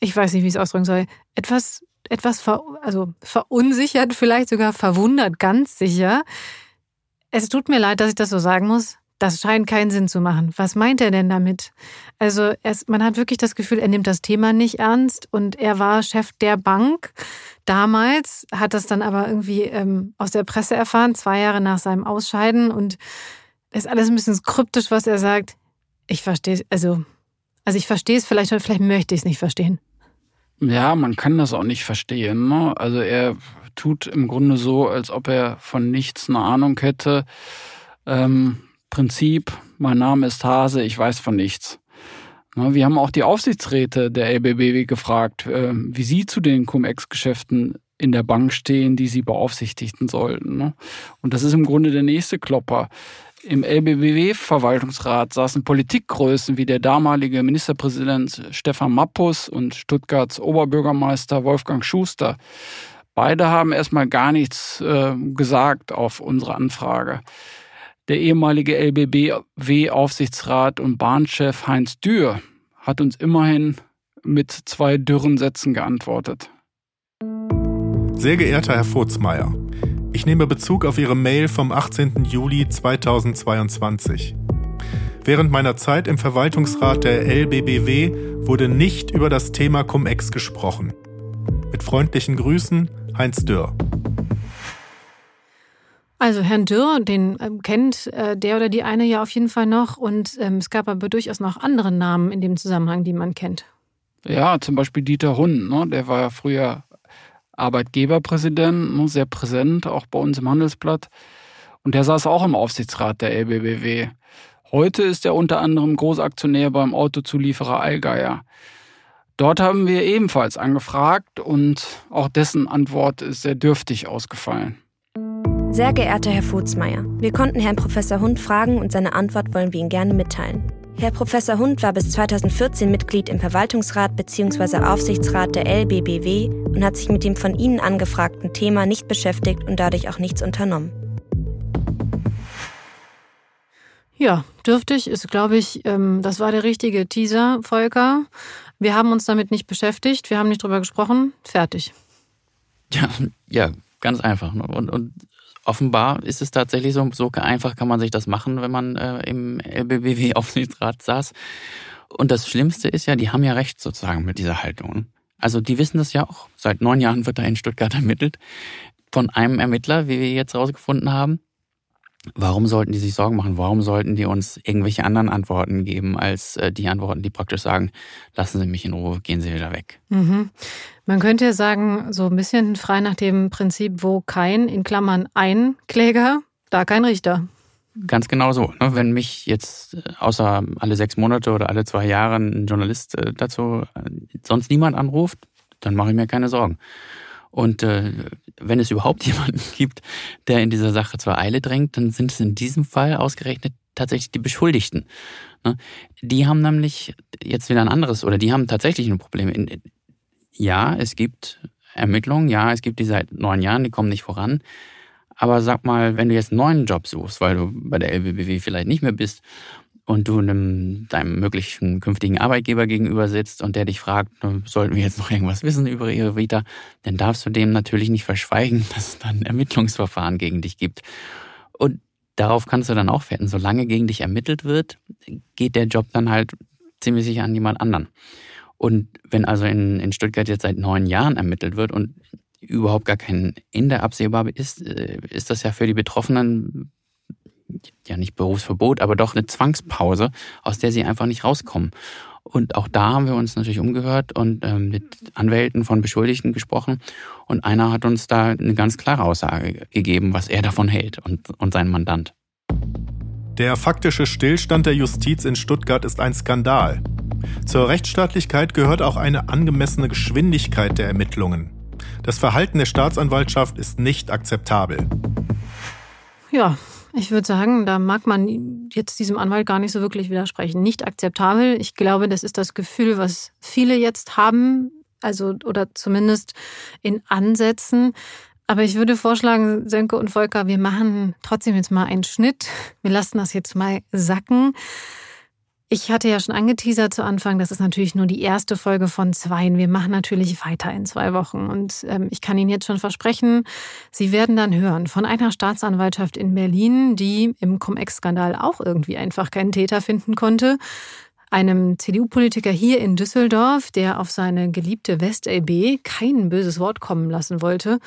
ich weiß nicht, wie ich es ausdrücken soll, etwas, etwas ver, also verunsichert, vielleicht sogar verwundert, ganz sicher. Es tut mir leid, dass ich das so sagen muss. Das scheint keinen Sinn zu machen. Was meint er denn damit? Also es, man hat wirklich das Gefühl, er nimmt das Thema nicht ernst und er war Chef der Bank damals, hat das dann aber irgendwie ähm, aus der Presse erfahren, zwei Jahre nach seinem Ausscheiden und ist alles ein bisschen kryptisch, was er sagt. Ich verstehe es, also, also ich verstehe es vielleicht, vielleicht möchte ich es nicht verstehen. Ja, man kann das auch nicht verstehen. Ne? Also er tut im Grunde so, als ob er von nichts eine Ahnung hätte. Ähm, Prinzip, mein Name ist Hase, ich weiß von nichts. Wir haben auch die Aufsichtsräte der LBBW gefragt, äh, wie sie zu den Cum-Ex-Geschäften in der Bank stehen, die sie beaufsichtigen sollten. Ne? Und das ist im Grunde der nächste Klopper. Im LBBW-Verwaltungsrat saßen Politikgrößen wie der damalige Ministerpräsident Stefan Mappus und Stuttgarts Oberbürgermeister Wolfgang Schuster. Beide haben erstmal gar nichts äh, gesagt auf unsere Anfrage. Der ehemalige LBBW-Aufsichtsrat und Bahnchef Heinz Dürr hat uns immerhin mit zwei dürren Sätzen geantwortet. Sehr geehrter Herr Furzmeier, ich nehme Bezug auf Ihre Mail vom 18. Juli 2022. Während meiner Zeit im Verwaltungsrat der LBBW wurde nicht über das Thema Cum-Ex gesprochen. Mit freundlichen Grüßen, Heinz Dürr. Also Herrn Dürr, den ähm, kennt äh, der oder die eine ja auf jeden Fall noch. Und ähm, es gab aber durchaus noch andere Namen in dem Zusammenhang, die man kennt. Ja, zum Beispiel Dieter Hund, ne? der war ja früher Arbeitgeberpräsident, ne? sehr präsent, auch bei uns im Handelsblatt. Und der saß auch im Aufsichtsrat der LBBW. Heute ist er unter anderem Großaktionär beim Autozulieferer Allgeier. Dort haben wir ebenfalls angefragt und auch dessen Antwort ist sehr dürftig ausgefallen. Sehr geehrter Herr Furzmeier, wir konnten Herrn Professor Hund fragen und seine Antwort wollen wir Ihnen gerne mitteilen. Herr Professor Hund war bis 2014 Mitglied im Verwaltungsrat bzw. Aufsichtsrat der LBBW und hat sich mit dem von Ihnen angefragten Thema nicht beschäftigt und dadurch auch nichts unternommen. Ja, dürftig ist, glaube ich, ähm, das war der richtige Teaser, Volker. Wir haben uns damit nicht beschäftigt, wir haben nicht drüber gesprochen, fertig. Ja, ja, ganz einfach. Und, und offenbar ist es tatsächlich so, so einfach kann man sich das machen, wenn man äh, im LBBW-Aufsichtsrat saß. Und das Schlimmste ist ja, die haben ja recht sozusagen mit dieser Haltung. Also die wissen das ja auch. Seit neun Jahren wird da in Stuttgart ermittelt. Von einem Ermittler, wie wir jetzt herausgefunden haben. Warum sollten die sich Sorgen machen? Warum sollten die uns irgendwelche anderen Antworten geben, als äh, die Antworten, die praktisch sagen, lassen Sie mich in Ruhe, gehen Sie wieder weg? Mhm. Man könnte ja sagen, so ein bisschen frei nach dem Prinzip, wo kein, in Klammern ein Kläger, da kein Richter. ganz genau so. Ne? Wenn mich jetzt äh, außer alle sechs Monate oder alle zwei Jahre ein Journalist äh, dazu sonst niemand anruft, dann mache ich mir keine Sorgen. Und äh, wenn es überhaupt jemanden gibt, der in dieser Sache zur Eile drängt, dann sind es in diesem Fall ausgerechnet tatsächlich die Beschuldigten. Ne? Die haben nämlich jetzt wieder ein anderes, oder die haben tatsächlich ein Problem. Ja, es gibt Ermittlungen, ja, es gibt die seit neun Jahren, die kommen nicht voran. Aber sag mal, wenn du jetzt einen neuen Job suchst, weil du bei der LBBW vielleicht nicht mehr bist und du einem, deinem möglichen künftigen Arbeitgeber gegenüber sitzt und der dich fragt, sollten wir jetzt noch irgendwas wissen über ihre Vita, dann darfst du dem natürlich nicht verschweigen, dass es dann Ermittlungsverfahren gegen dich gibt. Und darauf kannst du dann auch wetten. Solange gegen dich ermittelt wird, geht der Job dann halt ziemlich sicher an jemand anderen. Und wenn also in, in Stuttgart jetzt seit neun Jahren ermittelt wird und überhaupt gar kein Ende absehbar ist, äh, ist das ja für die Betroffenen ja nicht Berufsverbot, aber doch eine Zwangspause, aus der sie einfach nicht rauskommen. Und auch da haben wir uns natürlich umgehört und ähm, mit Anwälten von Beschuldigten gesprochen. Und einer hat uns da eine ganz klare Aussage gegeben, was er davon hält und, und sein Mandant. Der faktische Stillstand der Justiz in Stuttgart ist ein Skandal. Zur Rechtsstaatlichkeit gehört auch eine angemessene Geschwindigkeit der Ermittlungen. Das Verhalten der Staatsanwaltschaft ist nicht akzeptabel. Ja, ich würde sagen, da mag man jetzt diesem Anwalt gar nicht so wirklich widersprechen. Nicht akzeptabel. Ich glaube, das ist das Gefühl, was viele jetzt haben, also oder zumindest in Ansätzen. Aber ich würde vorschlagen, Sönke und Volker, wir machen trotzdem jetzt mal einen Schnitt. Wir lassen das jetzt mal sacken. Ich hatte ja schon angeteasert zu Anfang, das ist natürlich nur die erste Folge von zwei. Wir machen natürlich weiter in zwei Wochen. Und ähm, ich kann Ihnen jetzt schon versprechen, Sie werden dann hören von einer Staatsanwaltschaft in Berlin, die im Cum-Ex-Skandal auch irgendwie einfach keinen Täter finden konnte. Einem CDU-Politiker hier in Düsseldorf, der auf seine geliebte West-LB kein böses Wort kommen lassen wollte.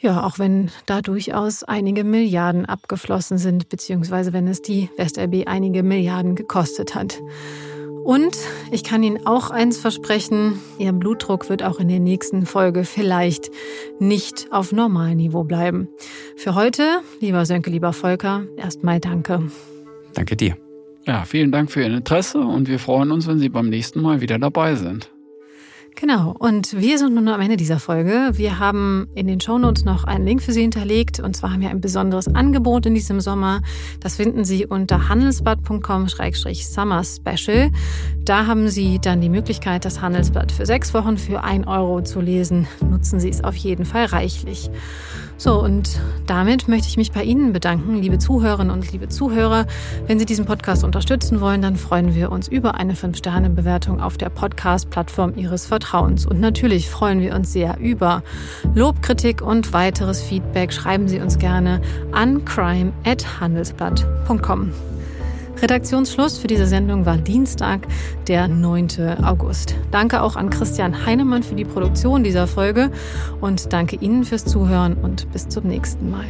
Ja, auch wenn da durchaus einige Milliarden abgeflossen sind, beziehungsweise wenn es die WestLB einige Milliarden gekostet hat. Und ich kann Ihnen auch eins versprechen, Ihr Blutdruck wird auch in der nächsten Folge vielleicht nicht auf Normalniveau bleiben. Für heute, lieber Sönke, lieber Volker, erstmal danke. Danke dir. Ja, vielen Dank für Ihr Interesse und wir freuen uns, wenn Sie beim nächsten Mal wieder dabei sind. Genau, und wir sind nun am Ende dieser Folge. Wir haben in den Shownotes noch einen Link für Sie hinterlegt. Und zwar haben wir ein besonderes Angebot in diesem Sommer. Das finden Sie unter handelsblatt.com-summer special. Da haben Sie dann die Möglichkeit, das Handelsblatt für sechs Wochen für ein Euro zu lesen. Nutzen Sie es auf jeden Fall reichlich. So, und damit möchte ich mich bei Ihnen bedanken, liebe Zuhörerinnen und liebe Zuhörer. Wenn Sie diesen Podcast unterstützen wollen, dann freuen wir uns über eine 5-Sterne-Bewertung auf der Podcast-Plattform Ihres Vertrauens. Und natürlich freuen wir uns sehr über Lob, Kritik und weiteres Feedback. Schreiben Sie uns gerne an crime.handelsblatt.com. Redaktionsschluss für diese Sendung war Dienstag, der 9. August. Danke auch an Christian Heinemann für die Produktion dieser Folge und danke Ihnen fürs Zuhören und bis zum nächsten Mal.